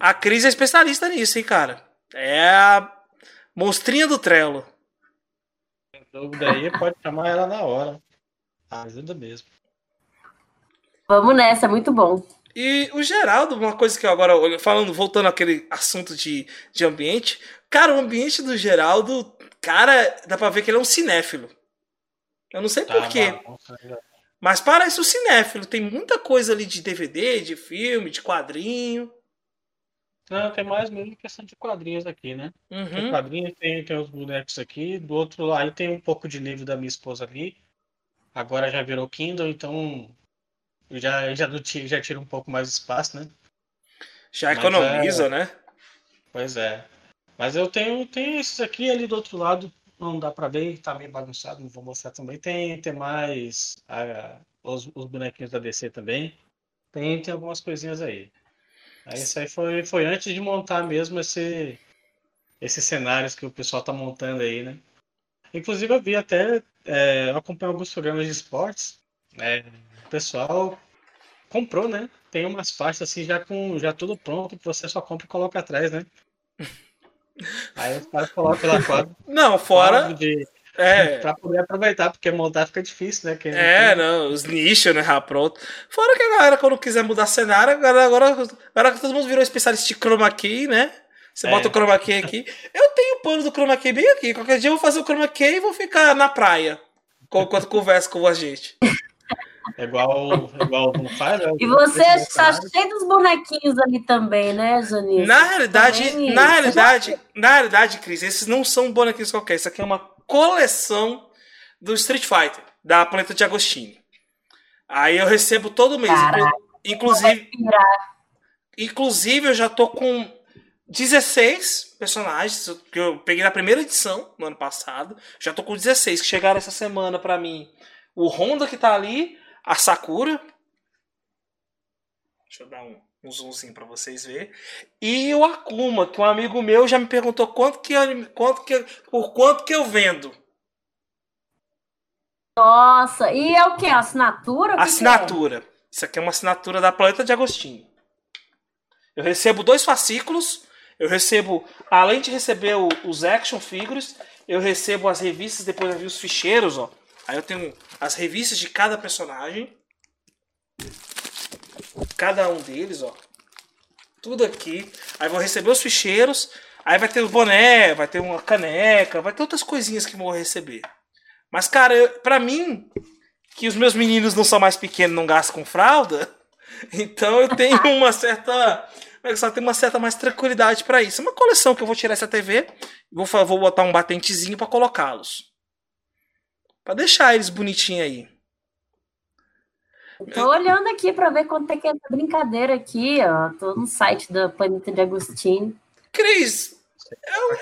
A, a Cris é especialista nisso, hein, cara? É a monstrinha do Trello. Dúvida aí, pode chamar ela na hora. Ajuda mesmo. Vamos nessa, muito bom. E o Geraldo, uma coisa que eu agora, falando, voltando àquele assunto de, de ambiente, cara, o ambiente do Geraldo, cara, dá pra ver que ele é um cinéfilo. Eu não sei tá, porquê. Mas parece um cinéfilo. Tem muita coisa ali de DVD, de filme, de quadrinho. Não, tem mais mesmo questão de quadrinhos aqui, né? Uhum. Tem quadrinhos, tem, tem os bonecos aqui. Do outro lado, tem um pouco de livro da minha esposa ali. Agora já virou Kindle, então já, já, já tira um pouco mais de espaço, né? Já economiza, é... né? Pois é. Mas eu tenho, tenho esses aqui ali do outro lado. Não dá pra ver, tá meio bagunçado, não vou mostrar também. Tem, tem mais a, os, os bonequinhos da DC também. Tem, tem algumas coisinhas aí. Aí isso aí foi, foi antes de montar mesmo esse, esses cenários que o pessoal tá montando aí, né? Inclusive eu vi até, é, eu acompanho alguns programas de esportes, né? O pessoal comprou, né? Tem umas faixas assim já com já tudo pronto, que você só compra e coloca atrás, né? Aí os caras colocam lá quadro. Não, fora. De, é. pra poder aproveitar, porque montar fica difícil, né? Quem é, não, os nichos, né? Pronto. Fora que a galera, quando quiser mudar cenário, agora, agora, agora todo mundo virou especialista de chroma key, né? Você é. bota o chroma key aqui. Eu tenho o pano do chroma key bem aqui. Qualquer dia eu vou fazer o chroma key e vou ficar na praia. Enquanto conversa com a gente. É igual, igual não faz, né? E você está cheio dos bonequinhos ali também, né, Janine? Na realidade, também... na realidade, já... na realidade, Cris, esses não são bonequinhos qualquer. Isso aqui é uma coleção do Street Fighter, da Planeta de Agostini. Aí eu recebo todo mês. Caraca, inclusive, inclusive, eu já tô com 16 personagens que eu peguei na primeira edição no ano passado. Já tô com 16 que chegaram essa semana para mim. O Honda que tá ali, a Sakura. Deixa eu dar um, um zoomzinho para vocês verem. E o Akuma, que um amigo meu já me perguntou quanto que, quanto que, por quanto que eu vendo. Nossa, e é o que? Assinatura? assinatura. Que é? Isso aqui é uma assinatura da Planeta de Agostinho. Eu recebo dois fascículos. Eu recebo, além de receber o, os action figures, eu recebo as revistas, depois eu vi os ficheiros, ó. Aí eu tenho as revistas de cada personagem. Cada um deles, ó. Tudo aqui. Aí vou receber os ficheiros. Aí vai ter o boné, vai ter uma caneca, vai ter outras coisinhas que vou receber. Mas, cara, eu, pra mim, que os meus meninos não são mais pequenos, não gastam com fralda, então eu tenho uma certa Microsoft tem uma certa mais tranquilidade para isso. É uma coleção que eu vou tirar essa TV, vou, vou botar um batentezinho para colocá-los. Para deixar eles bonitinhos aí. Tô olhando aqui para ver quanto é que é essa brincadeira aqui, ó. Tô no site da Planeta de Agostinho. Cris,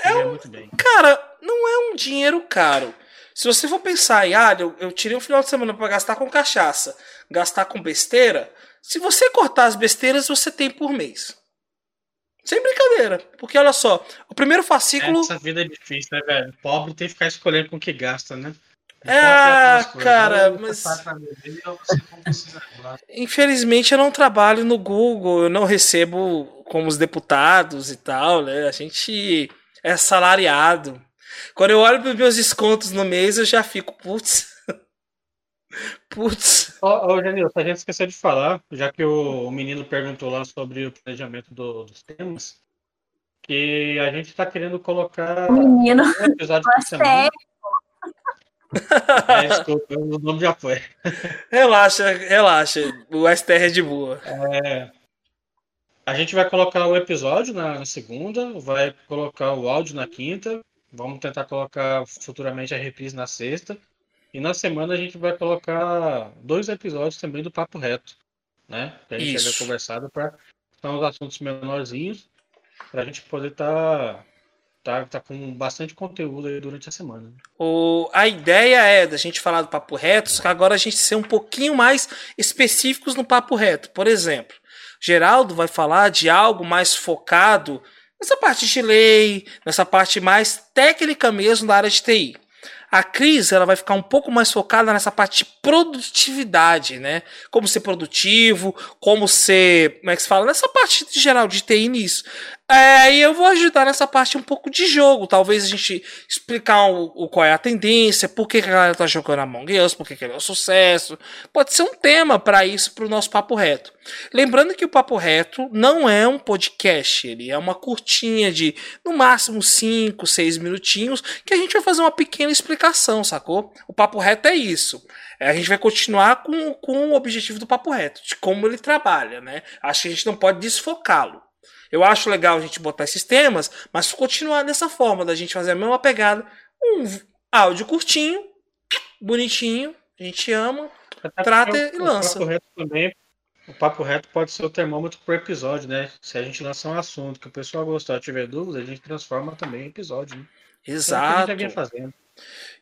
é, é um, cara, não é um dinheiro caro. Se você for pensar aí, ah, eu, eu tirei um final de semana para gastar com cachaça, gastar com besteira, se você cortar as besteiras, você tem por mês. Sem brincadeira. Porque olha só, o primeiro fascículo. Essa vida é difícil, né, velho? Pobre tem que ficar escolhendo com o que gasta, né? É, cara, mas. Infelizmente eu não trabalho no Google, eu não recebo como os deputados e tal, né? A gente é salariado. Quando eu olho para os meus descontos no mês, eu já fico, putz. Putz. Ô, ô Janilson, a gente esqueceu de falar, já que o menino perguntou lá sobre o planejamento do, dos temas, que a gente está querendo colocar menino, um episódio por semana. É, desculpa, o nome já foi. Relaxa, relaxa. O STR é de boa. É, a gente vai colocar o episódio na segunda, vai colocar o áudio na quinta, vamos tentar colocar futuramente a reprise na sexta. E na semana a gente vai colocar dois episódios também do Papo Reto, né? Que a gente Isso. conversado para são os assuntos menorzinhos, para a gente poder estar tá tá, tá com bastante conteúdo aí durante a semana. O, a ideia é da gente falar do papo reto, só que agora a gente ser um pouquinho mais específicos no papo reto. Por exemplo, Geraldo vai falar de algo mais focado nessa parte de lei, nessa parte mais técnica mesmo da área de TI. A Cris ela vai ficar um pouco mais focada nessa parte de produtividade, né? Como ser produtivo, como ser. Como é que se fala? Nessa parte geral de TI nisso. É, e eu vou ajudar nessa parte um pouco de jogo. Talvez a gente explicar o, o qual é a tendência, por que, a galera tá jogando Among Us, por que, que ele é um sucesso. Pode ser um tema para isso, para o nosso Papo Reto. Lembrando que o Papo Reto não é um podcast, ele é uma curtinha de no máximo 5, 6 minutinhos, que a gente vai fazer uma pequena explicação, sacou? O Papo Reto é isso. É, a gente vai continuar com, com o objetivo do Papo Reto, de como ele trabalha, né? Acho que a gente não pode desfocá-lo. Eu acho legal a gente botar esses temas, mas continuar dessa forma, da gente fazer a mesma pegada. Um áudio curtinho, bonitinho, a gente ama, Até trata e lança. O papo, reto também, o papo reto pode ser o termômetro por episódio, né? Se a gente lançar um assunto que o pessoal gostar tiver dúvida, a gente transforma também em episódio. Né? Exato. É o que a gente já vinha fazendo.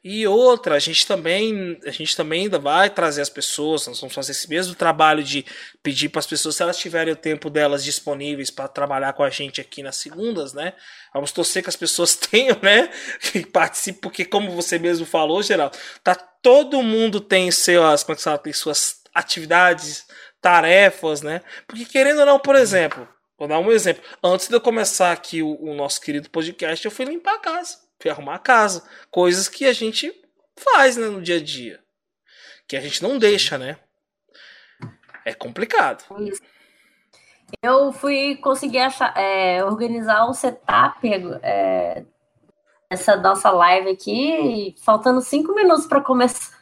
E outra, a gente também, a gente também ainda vai trazer as pessoas, nós vamos fazer esse mesmo trabalho de pedir para as pessoas se elas tiverem o tempo delas disponíveis para trabalhar com a gente aqui nas segundas, né? Vamos torcer que as pessoas tenham, né? Que participem, porque como você mesmo falou, Geraldo, tá todo mundo tem seus, como é que fala, tem suas atividades, tarefas, né? Porque querendo ou não, por exemplo, vou dar um exemplo. Antes de eu começar aqui o, o nosso querido podcast, eu fui limpar a casa fui arrumar a casa. Coisas que a gente faz né, no dia a dia. Que a gente não deixa, né? É complicado. Eu fui conseguir achar, é, organizar o setup é, essa nossa live aqui, faltando cinco minutos para começar.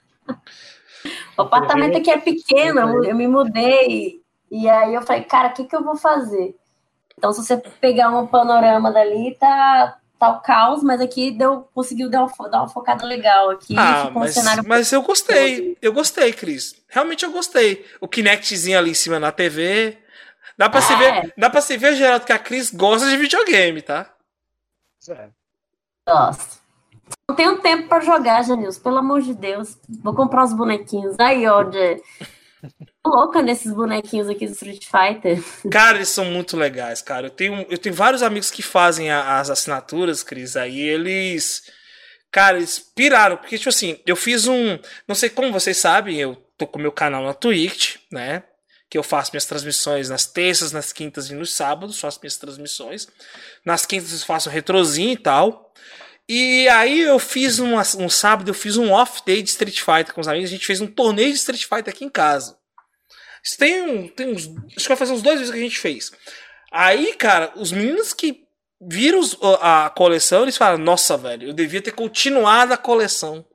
O apartamento aqui é pequeno, eu me mudei. E aí eu falei, cara, o que, que eu vou fazer? Então, se você pegar um panorama dali, tá, tá o caos, mas aqui deu, conseguiu dar uma, dar uma focada legal aqui. Ah, mas, um mas eu gostei, eu gostei, Cris. Realmente eu gostei. O Kinectzinho ali em cima na TV. Dá pra, é. se ver, dá pra se ver, Geraldo, que a Cris gosta de videogame, tá? É. Gosto. Não tenho tempo pra jogar, Janilson, pelo amor de Deus. Vou comprar uns bonequinhos. Aí, ó, de louca nesses bonequinhos aqui do Street Fighter. Cara, eles são muito legais, cara. Eu tenho, eu tenho vários amigos que fazem a, as assinaturas, Cris, aí eles. Cara, eles piraram, porque, tipo assim, eu fiz um. Não sei como vocês sabem, eu tô com meu canal na Twitch, né? Que eu faço minhas transmissões nas terças, nas quintas e nos sábados, faço minhas transmissões. Nas quintas eu faço retrozinho e tal. E aí eu fiz um, um sábado, eu fiz um off-day de Street Fighter com os amigos. A gente fez um torneio de Street Fighter aqui em casa. Isso tem, um, tem uns. Acho que vai fazer uns dois meses que a gente fez. Aí, cara, os meninos que viram a coleção, eles falam: Nossa, velho, eu devia ter continuado a coleção.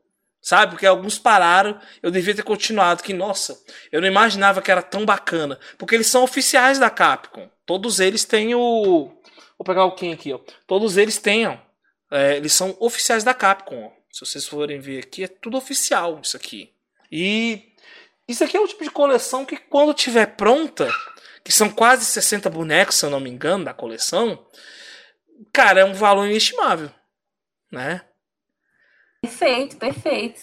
Sabe? Porque alguns pararam, eu devia ter continuado. Que, nossa, eu não imaginava que era tão bacana. Porque eles são oficiais da Capcom. todos eles têm o. Vou pegar o Ken aqui, ó. Todos eles têm, ó. É, eles são oficiais da Capcom. Se vocês forem ver aqui, é tudo oficial isso aqui. E isso aqui é o tipo de coleção que quando tiver pronta, que são quase 60 bonecos, se eu não me engano, da coleção, cara, é um valor inestimável, né? Perfeito, perfeito.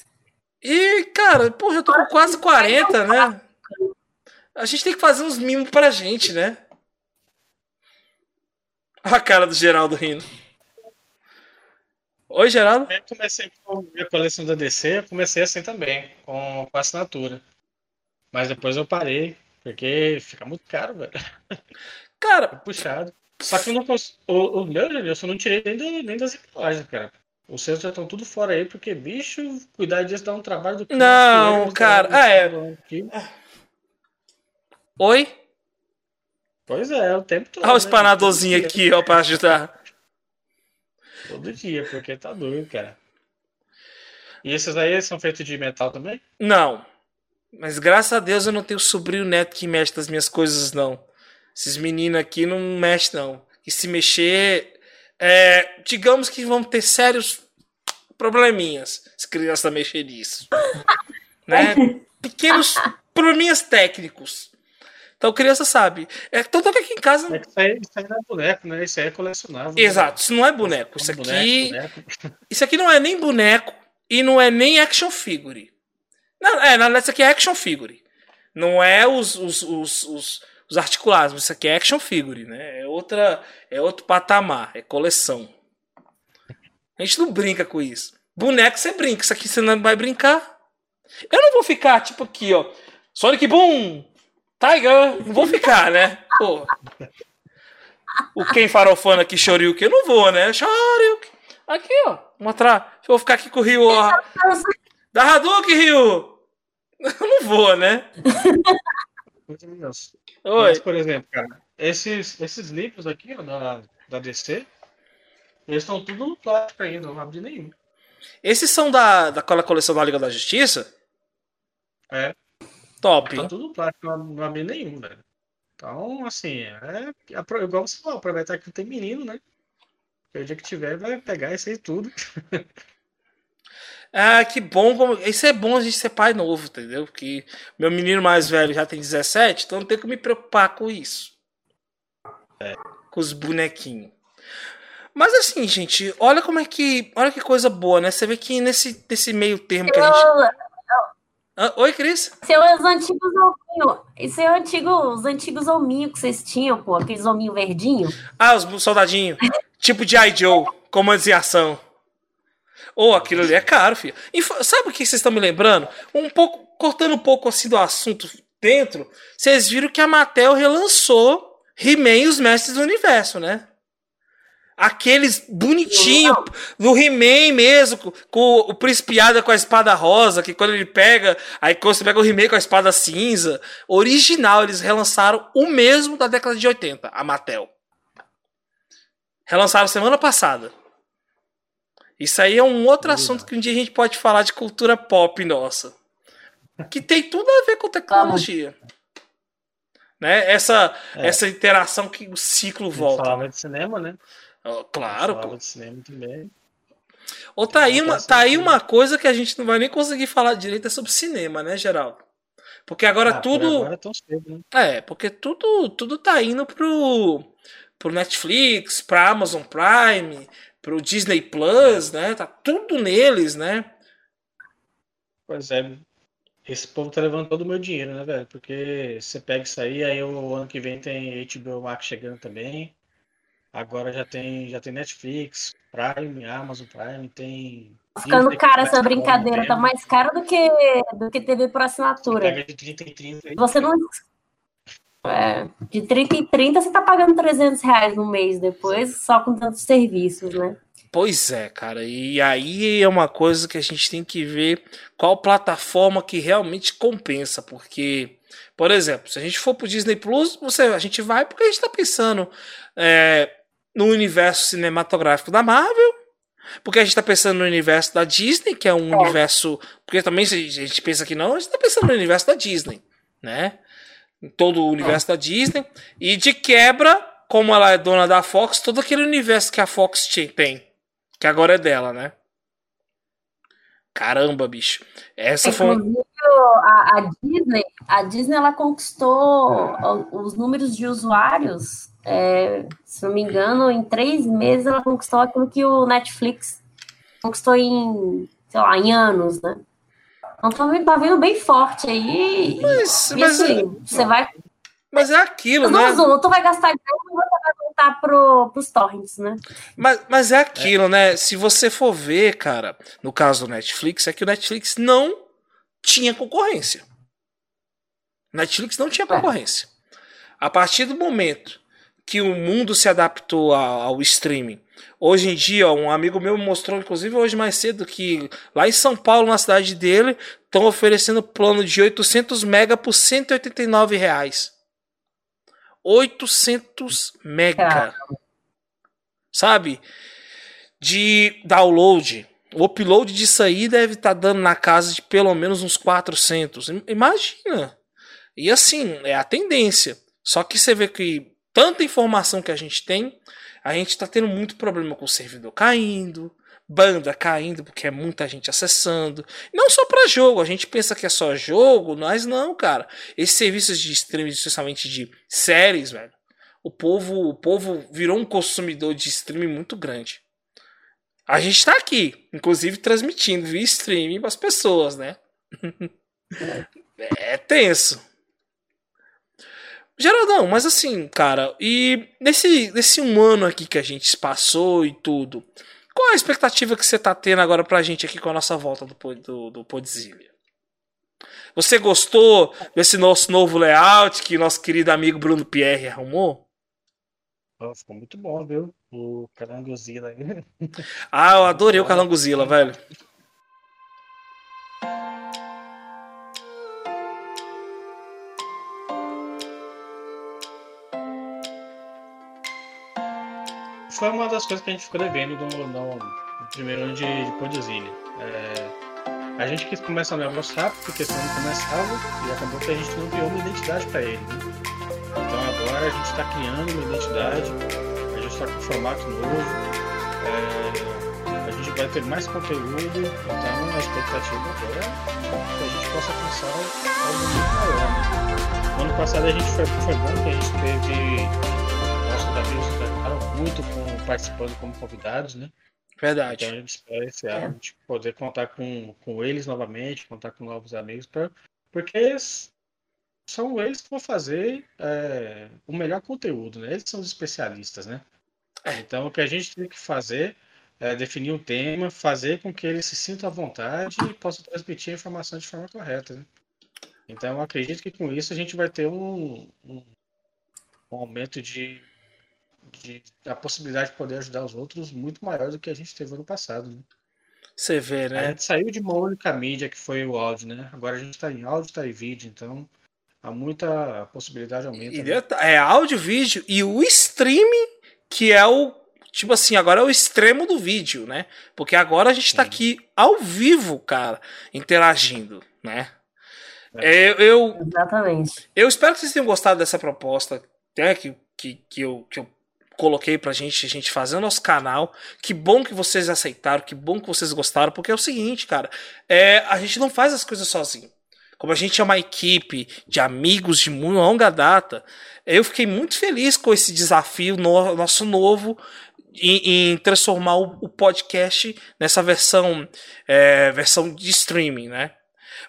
E, cara, porra, eu tô com quase 40, né? A gente tem que fazer uns mimos pra gente, né? A cara do Geraldo rindo. Oi, Geraldo. Eu comecei com a coleção da DC, eu comecei assim também, com, com assinatura. Mas depois eu parei, porque fica muito caro, velho. Cara, puxado. Só que eu não consigo. O, o meu, eu só não tirei nem, do, nem das embalagens, cara. Os seus já estão tudo fora aí, porque, bicho, cuidar disso dá um trabalho do que. Não, cara. Ah, é. Oi? Pois é, o tempo todo. Olha o né? espanadorzinho aqui, ó, pra ajudar. Todo dia, porque tá doido, cara. E esses aí são feitos de metal também? Não. Mas graças a Deus eu não tenho sobrinho neto que mexe das minhas coisas, não. Esses meninos aqui não mexem, não. E se mexer, é, digamos que vão ter sérios probleminhas se criança mexer nisso. né? Pequenos probleminhas técnicos. Então criança sabe. É, tanto que aqui em casa. É isso, aí, isso aí não é boneco, né? Isso aí é colecionável. Exato, isso não é boneco. Isso aqui. Boneco. Isso aqui não é nem boneco e não é nem action figure. Não, é, na verdade, isso aqui é action figure. Não é os, os, os, os, os articulados, isso aqui é action figure, né? É, outra, é outro patamar, é coleção. A gente não brinca com isso. Boneco você brinca, isso aqui você não vai brincar. Eu não vou ficar, tipo aqui, ó. Sonic Boom! Tiger! Não vou ficar, né? Pô. O quem farofando aqui, Shoryuken, eu não vou, né? Shoryuken! Aqui, ó. Mostrar. Vou ficar aqui com o Rio, ó. Da Hadouken, Rio! Eu não vou, né? Oi. Mas, por exemplo, cara, esses, esses livros aqui ó, da, da DC, eles estão tudo no plástico ainda, não abri nenhum. Esses são da, daquela coleção da Liga da Justiça? É. Top. Tá tudo plástico, não abri nenhum, velho. Então, assim, é, é igual você falou, aproveitar que não tem menino, né? Porque o dia que tiver vai pegar isso aí tudo. Ah, que bom. Isso é bom a gente ser pai novo, entendeu? Porque meu menino mais velho já tem 17, então não tem que me preocupar com isso. É. Com os bonequinhos. Mas assim, gente, olha como é que. Olha que coisa boa, né? Você vê que nesse, nesse meio termo que a gente. Ah, oi, Cris? Seu os antigos hominhos. Isso é antigo, os antigos hominhos que vocês tinham, pô, aqueles hominhos verdinhos. Ah, os soldadinhos. tipo de I. Joe, comandos em ação. Ou oh, aquilo ali é caro, filho. E sabe o que vocês estão me lembrando? Um pouco, cortando um pouco assim do assunto dentro, vocês viram que a Mattel relançou He-Man e os Mestres do Universo, né? Aqueles bonitinho do He-Man mesmo, com o príncipe com a espada rosa, que quando ele pega, aí quando você pega o He-Man com a espada cinza, original, eles relançaram o mesmo da década de 80, a Mattel. Relançaram semana passada. Isso aí é um outro assunto que um dia a gente pode falar de cultura pop nossa. Que tem tudo a ver com tecnologia. Né? Essa, é. essa interação que o ciclo volta. Falava de cinema, né? Claro. Falava de cinema também. Ou tá aí, uma, tá aí uma coisa que a gente não vai nem conseguir falar direito é sobre cinema, né, Geraldo? Porque agora ah, tudo. Agora é, cedo, né? é, porque tudo, tudo tá indo pro, pro Netflix, pra Amazon Prime, pro Disney Plus, né? Tá tudo neles, né? Pois é. Esse povo tá levando todo o meu dinheiro, né, velho? Porque você pega isso aí, aí o ano que vem tem HBO Max chegando também. Agora já tem, já tem Netflix, Prime, Amazon Prime, tem. Tá ficando cara essa brincadeira, tá mais caro do que, do que TV por assinatura. Pega de 30 em 30 aí. Você não. É, de 30 em 30 você tá pagando 300 reais no mês depois, só com tantos serviços, né? Pois é, cara. E aí é uma coisa que a gente tem que ver qual plataforma que realmente compensa. Porque, por exemplo, se a gente for pro Disney Plus, você, a gente vai porque a gente tá pensando é, no universo cinematográfico da Marvel. Porque a gente tá pensando no universo da Disney, que é um é. universo. Porque também, se a gente pensa que não, a gente tá pensando no universo da Disney, né? em todo o universo da Disney. E de quebra, como ela é dona da Fox, todo aquele universo que a Fox tem, que agora é dela, né? Caramba, bicho. Essa foi. A, a, Disney, a Disney ela conquistou os números de usuários. É, se não me engano, em três meses ela conquistou aquilo que o Netflix conquistou em, sei lá, em anos, né? Então tá, tá vindo bem forte aí. Mas, e, mas assim, é... você vai. Mas é aquilo, mas, né? Não, tu vai gastar grana e você vai voltar pro, pros torrents, né? Mas, mas é aquilo, é. né? Se você for ver, cara, no caso do Netflix, é que o Netflix não tinha concorrência. Netflix não tinha é. concorrência. A partir do momento que o mundo se adaptou ao streaming Hoje em dia, um amigo meu mostrou, inclusive hoje mais cedo, que lá em São Paulo, na cidade dele, estão oferecendo plano de 800 mega por 189 reais. 800 mega. Sabe? De download. O upload disso aí deve estar tá dando na casa de pelo menos uns 400. Imagina. E assim, é a tendência. Só que você vê que tanta informação que a gente tem, a gente está tendo muito problema com o servidor caindo, banda caindo porque é muita gente acessando. Não só para jogo, a gente pensa que é só jogo, mas não, cara. Esses serviços de streaming, especialmente de séries, velho. O povo, o povo virou um consumidor de streaming muito grande. A gente está aqui, inclusive transmitindo via streaming para as pessoas, né? é tenso. Geraldão, mas assim, cara, e nesse, nesse um ano aqui que a gente passou e tudo, qual a expectativa que você tá tendo agora pra gente aqui com a nossa volta do, do, do Podzilha? Você gostou desse nosso novo layout que nosso querido amigo Bruno Pierre arrumou? Oh, ficou muito bom, viu? O Calangozila aí. ah, eu adorei o Calangozila, velho. Foi uma das coisas que a gente ficou devendo no, no, no primeiro ano de, de. É, a gente quis começar a gostar, porque senão não começava, e acabou que a gente não criou uma identidade para ele. Né? Então agora a gente está criando uma identidade, a gente está com um formato novo, é, a gente vai ter mais conteúdo, então a expectativa é que a gente possa alcançar algo muito maior. Né? No ano passado a gente foi, foi bom que a gente teve muito com, participando como convidados, né? Verdade. Então a gente espera esse ano a gente poder contar com, com eles novamente, contar com novos amigos, pra, porque são eles que vão fazer é, o melhor conteúdo, né? Eles são os especialistas, né? É. Então o que a gente tem que fazer é definir um tema, fazer com que eles se sintam à vontade e possam transmitir a informação de forma correta, né? Então acredito que com isso a gente vai ter um, um, um aumento de de, a possibilidade de poder ajudar os outros muito maior do que a gente teve ano passado. Né? Você vê, né? A gente saiu de uma única mídia que foi o áudio, né? Agora a gente está em áudio, está em vídeo, então há muita possibilidade aumenta. E né? É áudio, vídeo e o streaming que é o tipo assim, agora é o extremo do vídeo, né? Porque agora a gente está aqui ao vivo, cara, interagindo, né? É. Eu, eu, Exatamente. Eu espero que vocês tenham gostado dessa proposta, né, que, que, que, eu, que eu coloquei pra gente, a gente fazer o nosso canal. Que bom que vocês aceitaram, que bom que vocês gostaram, porque é o seguinte, cara, é, a gente não faz as coisas sozinho. Como a gente é uma equipe de amigos de muito longa data, eu fiquei muito feliz com esse desafio no, nosso novo em, em transformar o, o, podcast nessa versão é, versão de streaming, né?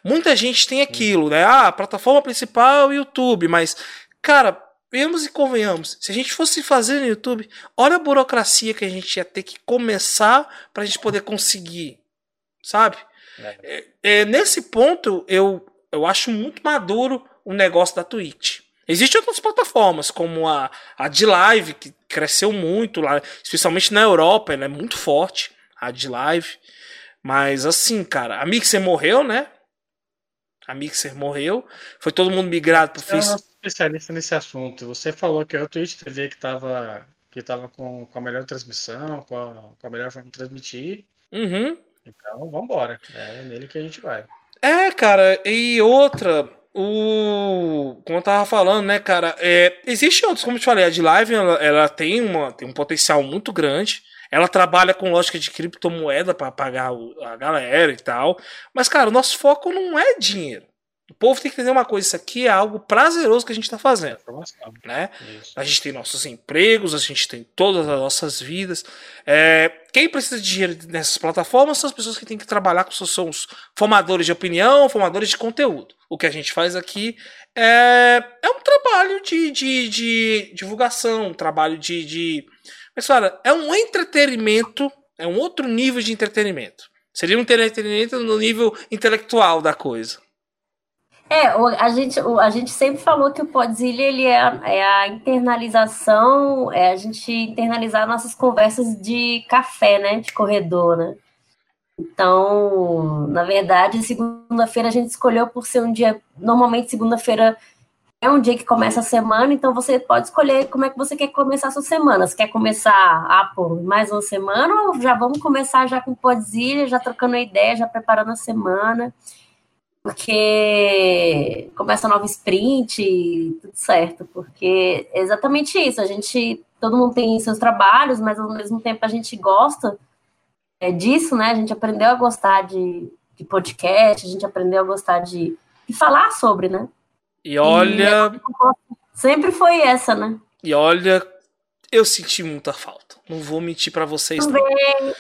Muita gente tem aquilo, né? Ah, a plataforma principal é o YouTube, mas, cara, Venhamos e convenhamos. Se a gente fosse fazer no YouTube, olha a burocracia que a gente ia ter que começar para a gente poder conseguir. Sabe? É. É, é, nesse ponto, eu, eu acho muito maduro o negócio da Twitch. Existem outras plataformas, como a, a de Live, que cresceu muito lá, especialmente na Europa, ela é muito forte, a de Live. Mas assim, cara, a Mixer morreu, né? A Mixer morreu. Foi todo mundo migrado pro Facebook especialista nesse assunto. Você falou que é o Twitch TV que estava que tava com, com a melhor transmissão, com a, com a melhor forma de transmitir. Uhum. Então, vamos embora. É nele que a gente vai. É, cara, e outra, o. Como eu tava falando, né, cara? É, existe outros, como eu te falei, a de live ela, ela tem, uma, tem um potencial muito grande. Ela trabalha com lógica de criptomoeda para pagar a galera e tal. Mas, cara, o nosso foco não é dinheiro. O povo tem que entender uma coisa: isso aqui é algo prazeroso que a gente está fazendo. Né? A gente tem nossos empregos, a gente tem todas as nossas vidas. É, quem precisa de dinheiro nessas plataformas são as pessoas que têm que trabalhar com são os formadores de opinião, formadores de conteúdo. O que a gente faz aqui é, é um trabalho de, de, de divulgação, um trabalho de, de. Mas, cara, é um entretenimento, é um outro nível de entretenimento. Seria um entretenimento no nível intelectual da coisa. É, a gente, a gente sempre falou que o Podzilha ele é, é a internalização, é a gente internalizar nossas conversas de café, né? De corredor, né? Então, na verdade, segunda-feira a gente escolheu por ser um dia. Normalmente, segunda-feira é um dia que começa a semana, então você pode escolher como é que você quer começar a sua semana. Você quer começar, ah, por mais uma semana, ou já vamos começar já com Podzilha, já trocando a ideia, já preparando a semana porque começa a nova sprint e tudo certo, porque é exatamente isso, a gente, todo mundo tem seus trabalhos, mas ao mesmo tempo a gente gosta é, disso, né, a gente aprendeu a gostar de, de podcast, a gente aprendeu a gostar de, de falar sobre, né. E olha... E sempre foi essa, né. E olha, eu senti muita falta, não vou mentir para vocês. Também.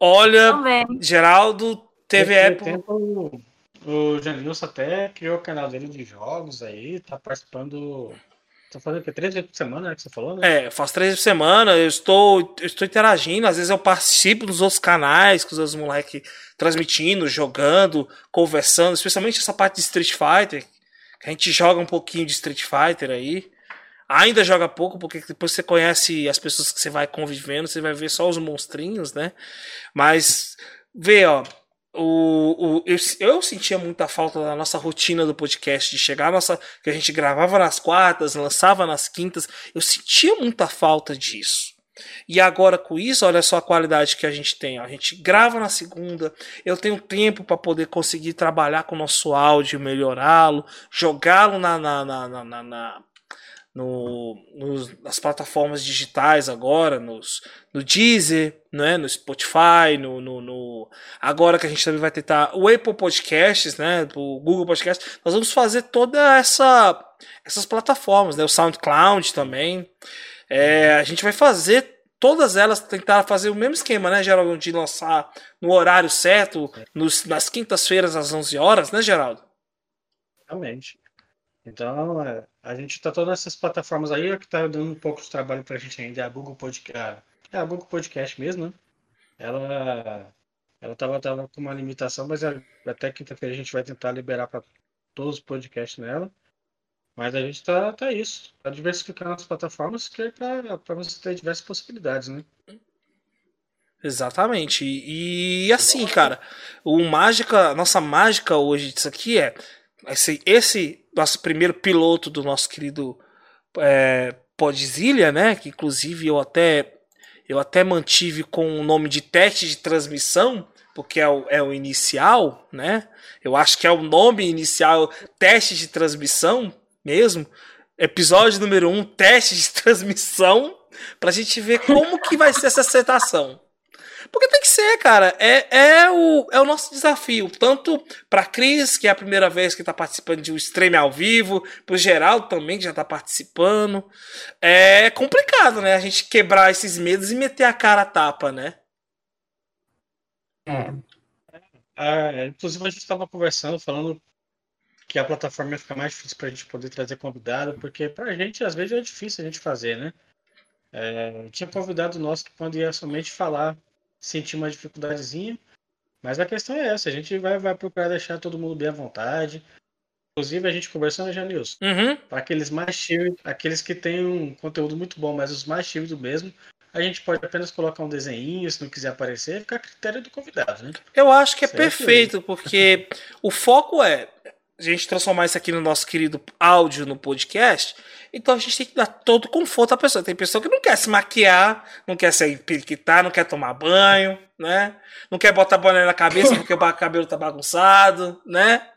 Olha, Também. Geraldo teve época... Tempo o Janilson até criou o canal dele de jogos aí, tá participando. Tá fazendo o quê? Três vezes por semana, né? Que você falou, né? É, faço três vezes por semana, eu estou, eu estou interagindo, às vezes eu participo dos outros canais, com os outros moleques transmitindo, jogando, conversando, especialmente essa parte de Street Fighter, que a gente joga um pouquinho de Street Fighter aí. Ainda joga pouco, porque depois você conhece as pessoas que você vai convivendo, você vai ver só os monstrinhos, né? Mas, vê, ó, o, o, eu, eu sentia muita falta da nossa rotina do podcast, de chegar nossa. que a gente gravava nas quartas, lançava nas quintas. Eu sentia muita falta disso. E agora com isso, olha só a qualidade que a gente tem. A gente grava na segunda, eu tenho tempo para poder conseguir trabalhar com o nosso áudio, melhorá-lo, jogá-lo na, na, na, na, na no, nos, nas plataformas digitais agora, nos, no Deezer, né, no Spotify, no, no, no, agora que a gente também vai tentar o Apple Podcasts, né, o Google Podcasts, nós vamos fazer toda essa essas plataformas, né, o SoundCloud também. É, a gente vai fazer todas elas tentar fazer o mesmo esquema, né, Geraldo, de lançar no horário certo, nos, nas quintas-feiras às 11 horas, né, Geraldo? Realmente. Então, é, a gente está todas essas plataformas aí, o que está dando um pouco de trabalho para a gente ainda é a Google Podcast. É a Google Podcast mesmo, né? Ela ela tava, com uma limitação, mas até quinta-feira a gente vai tentar liberar para todos os podcasts nela. Mas a gente tá, tá isso. Tá diversificando as plataformas que é para você ter diversas possibilidades, né? Exatamente. E, e assim, cara, o mágica, nossa mágica hoje disso aqui é esse, esse nosso primeiro piloto do nosso querido é, Podzilha, né? Que inclusive eu até eu até mantive com o nome de teste de transmissão, porque é o, é o inicial, né? Eu acho que é o nome inicial, teste de transmissão mesmo. Episódio número 1, um, teste de transmissão, pra gente ver como que vai ser essa aceitação. Porque tem que ser, cara. É, é, o, é o nosso desafio. Tanto pra Cris, que é a primeira vez que tá participando de um stream ao vivo, pro Geraldo também, que já tá participando. É complicado, né? A gente quebrar esses medos e meter a cara a tapa, né? É. é inclusive, a gente estava conversando, falando que a plataforma ia ficar mais difícil para a gente poder trazer convidado, porque para a gente, às vezes, é difícil a gente fazer, né? É, tinha convidado nosso que podia somente falar sentir uma dificuldadezinha. Mas a questão é essa, a gente vai, vai procurar deixar todo mundo bem à vontade. Inclusive, a gente conversando já, Nilson. Uhum. Para aqueles mais tímidos, aqueles que têm um conteúdo muito bom, mas os mais tímidos mesmo, a gente pode apenas colocar um desenho, se não quiser aparecer, fica a critério do convidado, né? Eu acho que é certo? perfeito, porque o foco é a gente transformar isso aqui no nosso querido áudio no podcast então a gente tem que dar todo conforto à pessoa. Tem pessoa que não quer se maquiar, não quer se periquitar, não quer tomar banho, né? Não quer botar boné na cabeça porque o cabelo tá bagunçado, né?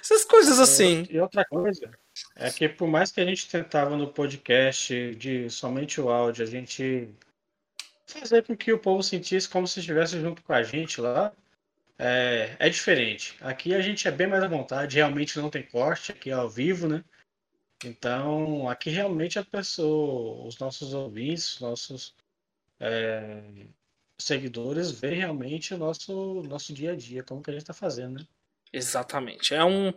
Essas coisas assim. E outra coisa é que por mais que a gente tentava no podcast de somente o áudio, a gente fazer com que o povo sentisse como se estivesse junto com a gente lá, é, é diferente. Aqui a gente é bem mais à vontade, realmente não tem corte, aqui é ao vivo, né? Então, aqui realmente a pessoa, os nossos ouvintes, nossos é, seguidores, veem realmente o nosso, nosso dia a dia, como que a gente está fazendo, né? Exatamente. É um.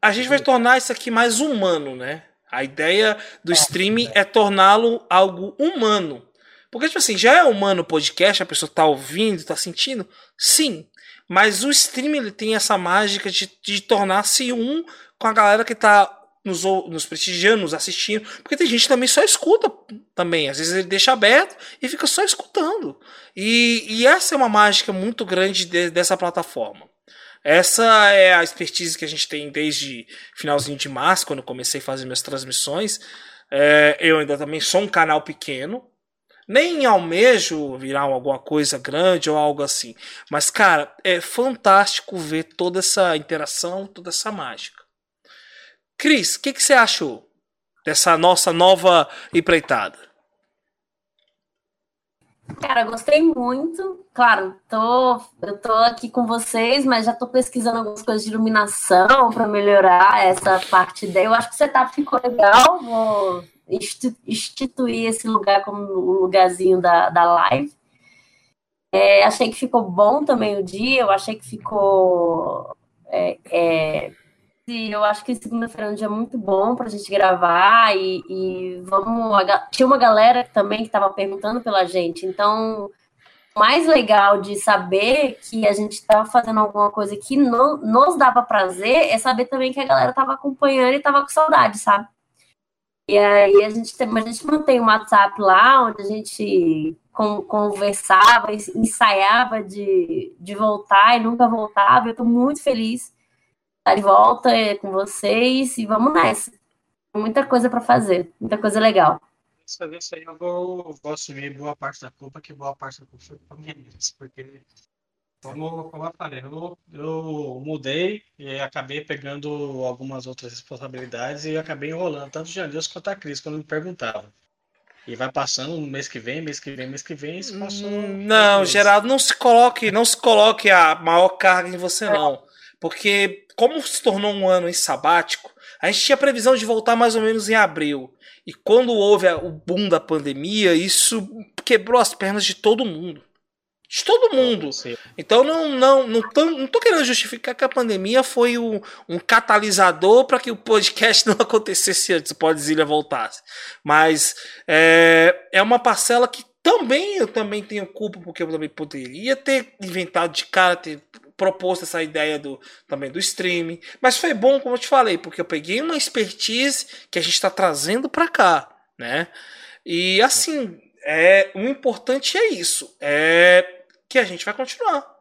A gente vai tornar isso aqui mais humano, né? A ideia do streaming é torná-lo algo humano. Porque, tipo assim, já é humano o podcast, a pessoa tá ouvindo, tá sentindo? Sim. Mas o streaming ele tem essa mágica de, de tornar-se um com a galera que tá nos, nos prestigiando, nos assistindo. Porque tem gente que também só escuta também. Às vezes ele deixa aberto e fica só escutando. E, e essa é uma mágica muito grande de, dessa plataforma. Essa é a expertise que a gente tem desde finalzinho de março, quando eu comecei a fazer minhas transmissões. É, eu ainda também sou um canal pequeno. Nem almejo virar alguma coisa grande ou algo assim. Mas, cara, é fantástico ver toda essa interação, toda essa mágica. Cris, o que, que você achou dessa nossa nova empreitada? Cara, gostei muito. Claro, tô, eu tô aqui com vocês, mas já tô pesquisando algumas coisas de iluminação para melhorar essa parte daí. Eu acho que o setup ficou legal. Vou instituir esse lugar como o lugarzinho da, da live. É, achei que ficou bom também o dia. Eu achei que ficou é, é, eu acho que segunda-feira é um dia muito bom para a gente gravar e, e vamos. Tinha uma galera também que estava perguntando pela gente, então mais legal de saber que a gente estava fazendo alguma coisa que não, nos dava prazer é saber também que a galera estava acompanhando e estava com saudade, sabe? E aí a gente, tem, a gente mantém um WhatsApp lá, onde a gente conversava, ensaiava de, de voltar e nunca voltava. Eu estou muito feliz estar de volta é, com vocês e vamos nessa. Muita coisa para fazer, muita coisa legal. Dessa vez aí eu vou, vou assumir boa parte da culpa, que boa parte da culpa foi para mim, porque, como, como eu falei, eu, eu mudei e acabei pegando algumas outras responsabilidades e acabei enrolando tanto o Janilson quanto a Cris quando me perguntavam. E vai passando mês que vem, mês que vem, mês que vem, isso passou. Hum, não, Geraldo, não se coloque, não se coloque a maior carga em você, não. Porque, como se tornou um ano em sabático, a gente tinha previsão de voltar mais ou menos em abril. E quando houve o boom da pandemia, isso quebrou as pernas de todo mundo. De todo mundo. Então não, não, não, tô, não tô querendo justificar que a pandemia foi um, um catalisador para que o podcast não acontecesse antes, o Podzilha voltasse. Mas é, é uma parcela que também eu também tenho culpa, porque eu também poderia ter inventado de cara, ter proposto essa ideia do também do streaming, mas foi bom, como eu te falei, porque eu peguei uma expertise que a gente está trazendo para cá, né? E assim, é o importante é isso, é que a gente vai continuar.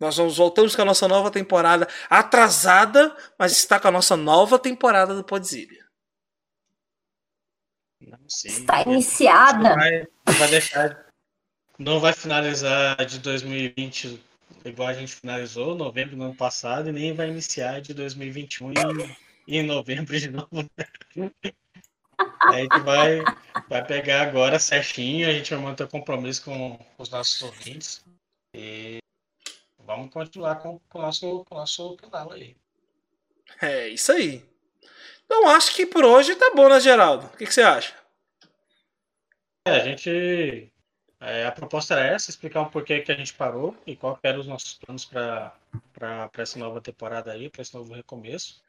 Nós vamos voltamos com a nossa nova temporada atrasada, mas está com a nossa nova temporada do Podzilha. Está iniciada. Não vai, vai deixar, não vai finalizar de 2020 igual a gente finalizou novembro do ano passado e nem vai iniciar de 2021 em, em novembro de novo. a gente vai, vai pegar agora certinho, a gente vai manter compromisso com os nossos ouvintes e vamos continuar com, com, o, nosso, com o nosso canal aí. É isso aí. Então acho que por hoje tá bom, né, Geraldo? O que, que você acha? É, a gente é, a proposta era essa, explicar um porquê que a gente parou e qual eram os nossos planos para essa nova temporada aí, para esse novo recomeço.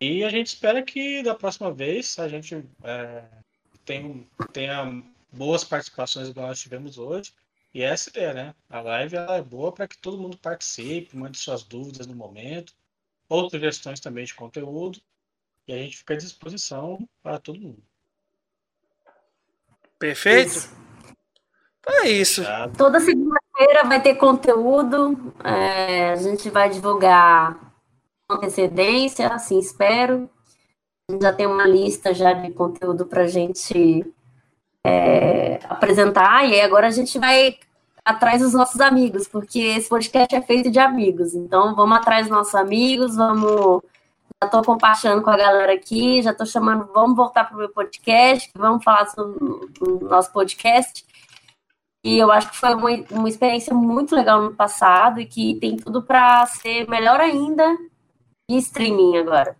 E a gente espera que da próxima vez a gente é, tenha, tenha boas participações igual nós tivemos hoje. E essa ideia, né? A live ela é boa para que todo mundo participe, mande suas dúvidas no momento, ou sugestões também de conteúdo. E a gente fica à disposição para todo mundo. Perfeito? Isso. É isso. Toda segunda-feira vai ter conteúdo. É, a gente vai divulgar com antecedência, assim espero. A gente já tem uma lista já de conteúdo para a gente é, apresentar. E agora a gente vai atrás dos nossos amigos, porque esse podcast é feito de amigos. Então, vamos atrás dos nossos amigos, vamos. Já estou compartilhando com a galera aqui, já estou chamando, vamos voltar para o meu podcast, vamos falar sobre o nosso podcast. E eu acho que foi uma, uma experiência muito legal no passado e que tem tudo para ser melhor ainda em streaming agora.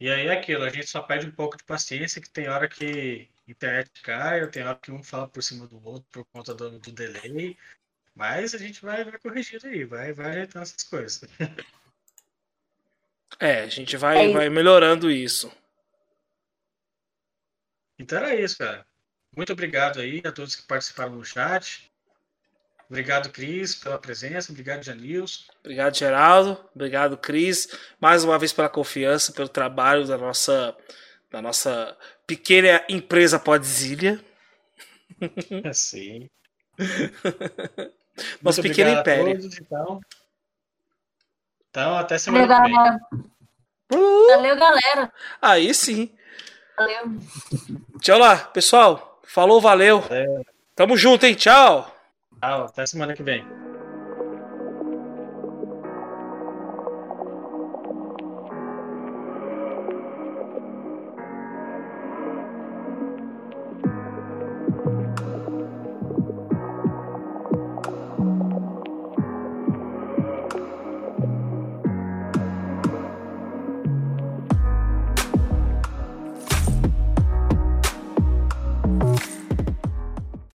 E aí é aquilo, a gente só pede um pouco de paciência, que tem hora que a internet cai, tem hora que um fala por cima do outro por conta do, do delay. Mas a gente vai, vai corrigindo aí, vai, vai ajeitando essas coisas. É, a gente vai, é vai melhorando isso. Então era isso, cara. Muito obrigado aí a todos que participaram no chat. Obrigado, Cris, pela presença. Obrigado, Janilson. Obrigado, Geraldo. Obrigado, Cris. Mais uma vez pela confiança, pelo trabalho da nossa, da nossa pequena empresa Podzilha. Sim. Nosso pequeno império. Todos, então. então, até semana Valeu, que vem. Galera. Uh! Valeu, galera. Aí sim. Valeu. Tchau lá, pessoal. Falou, valeu. É. Tamo junto, hein? Tchau. Tchau, até semana que vem.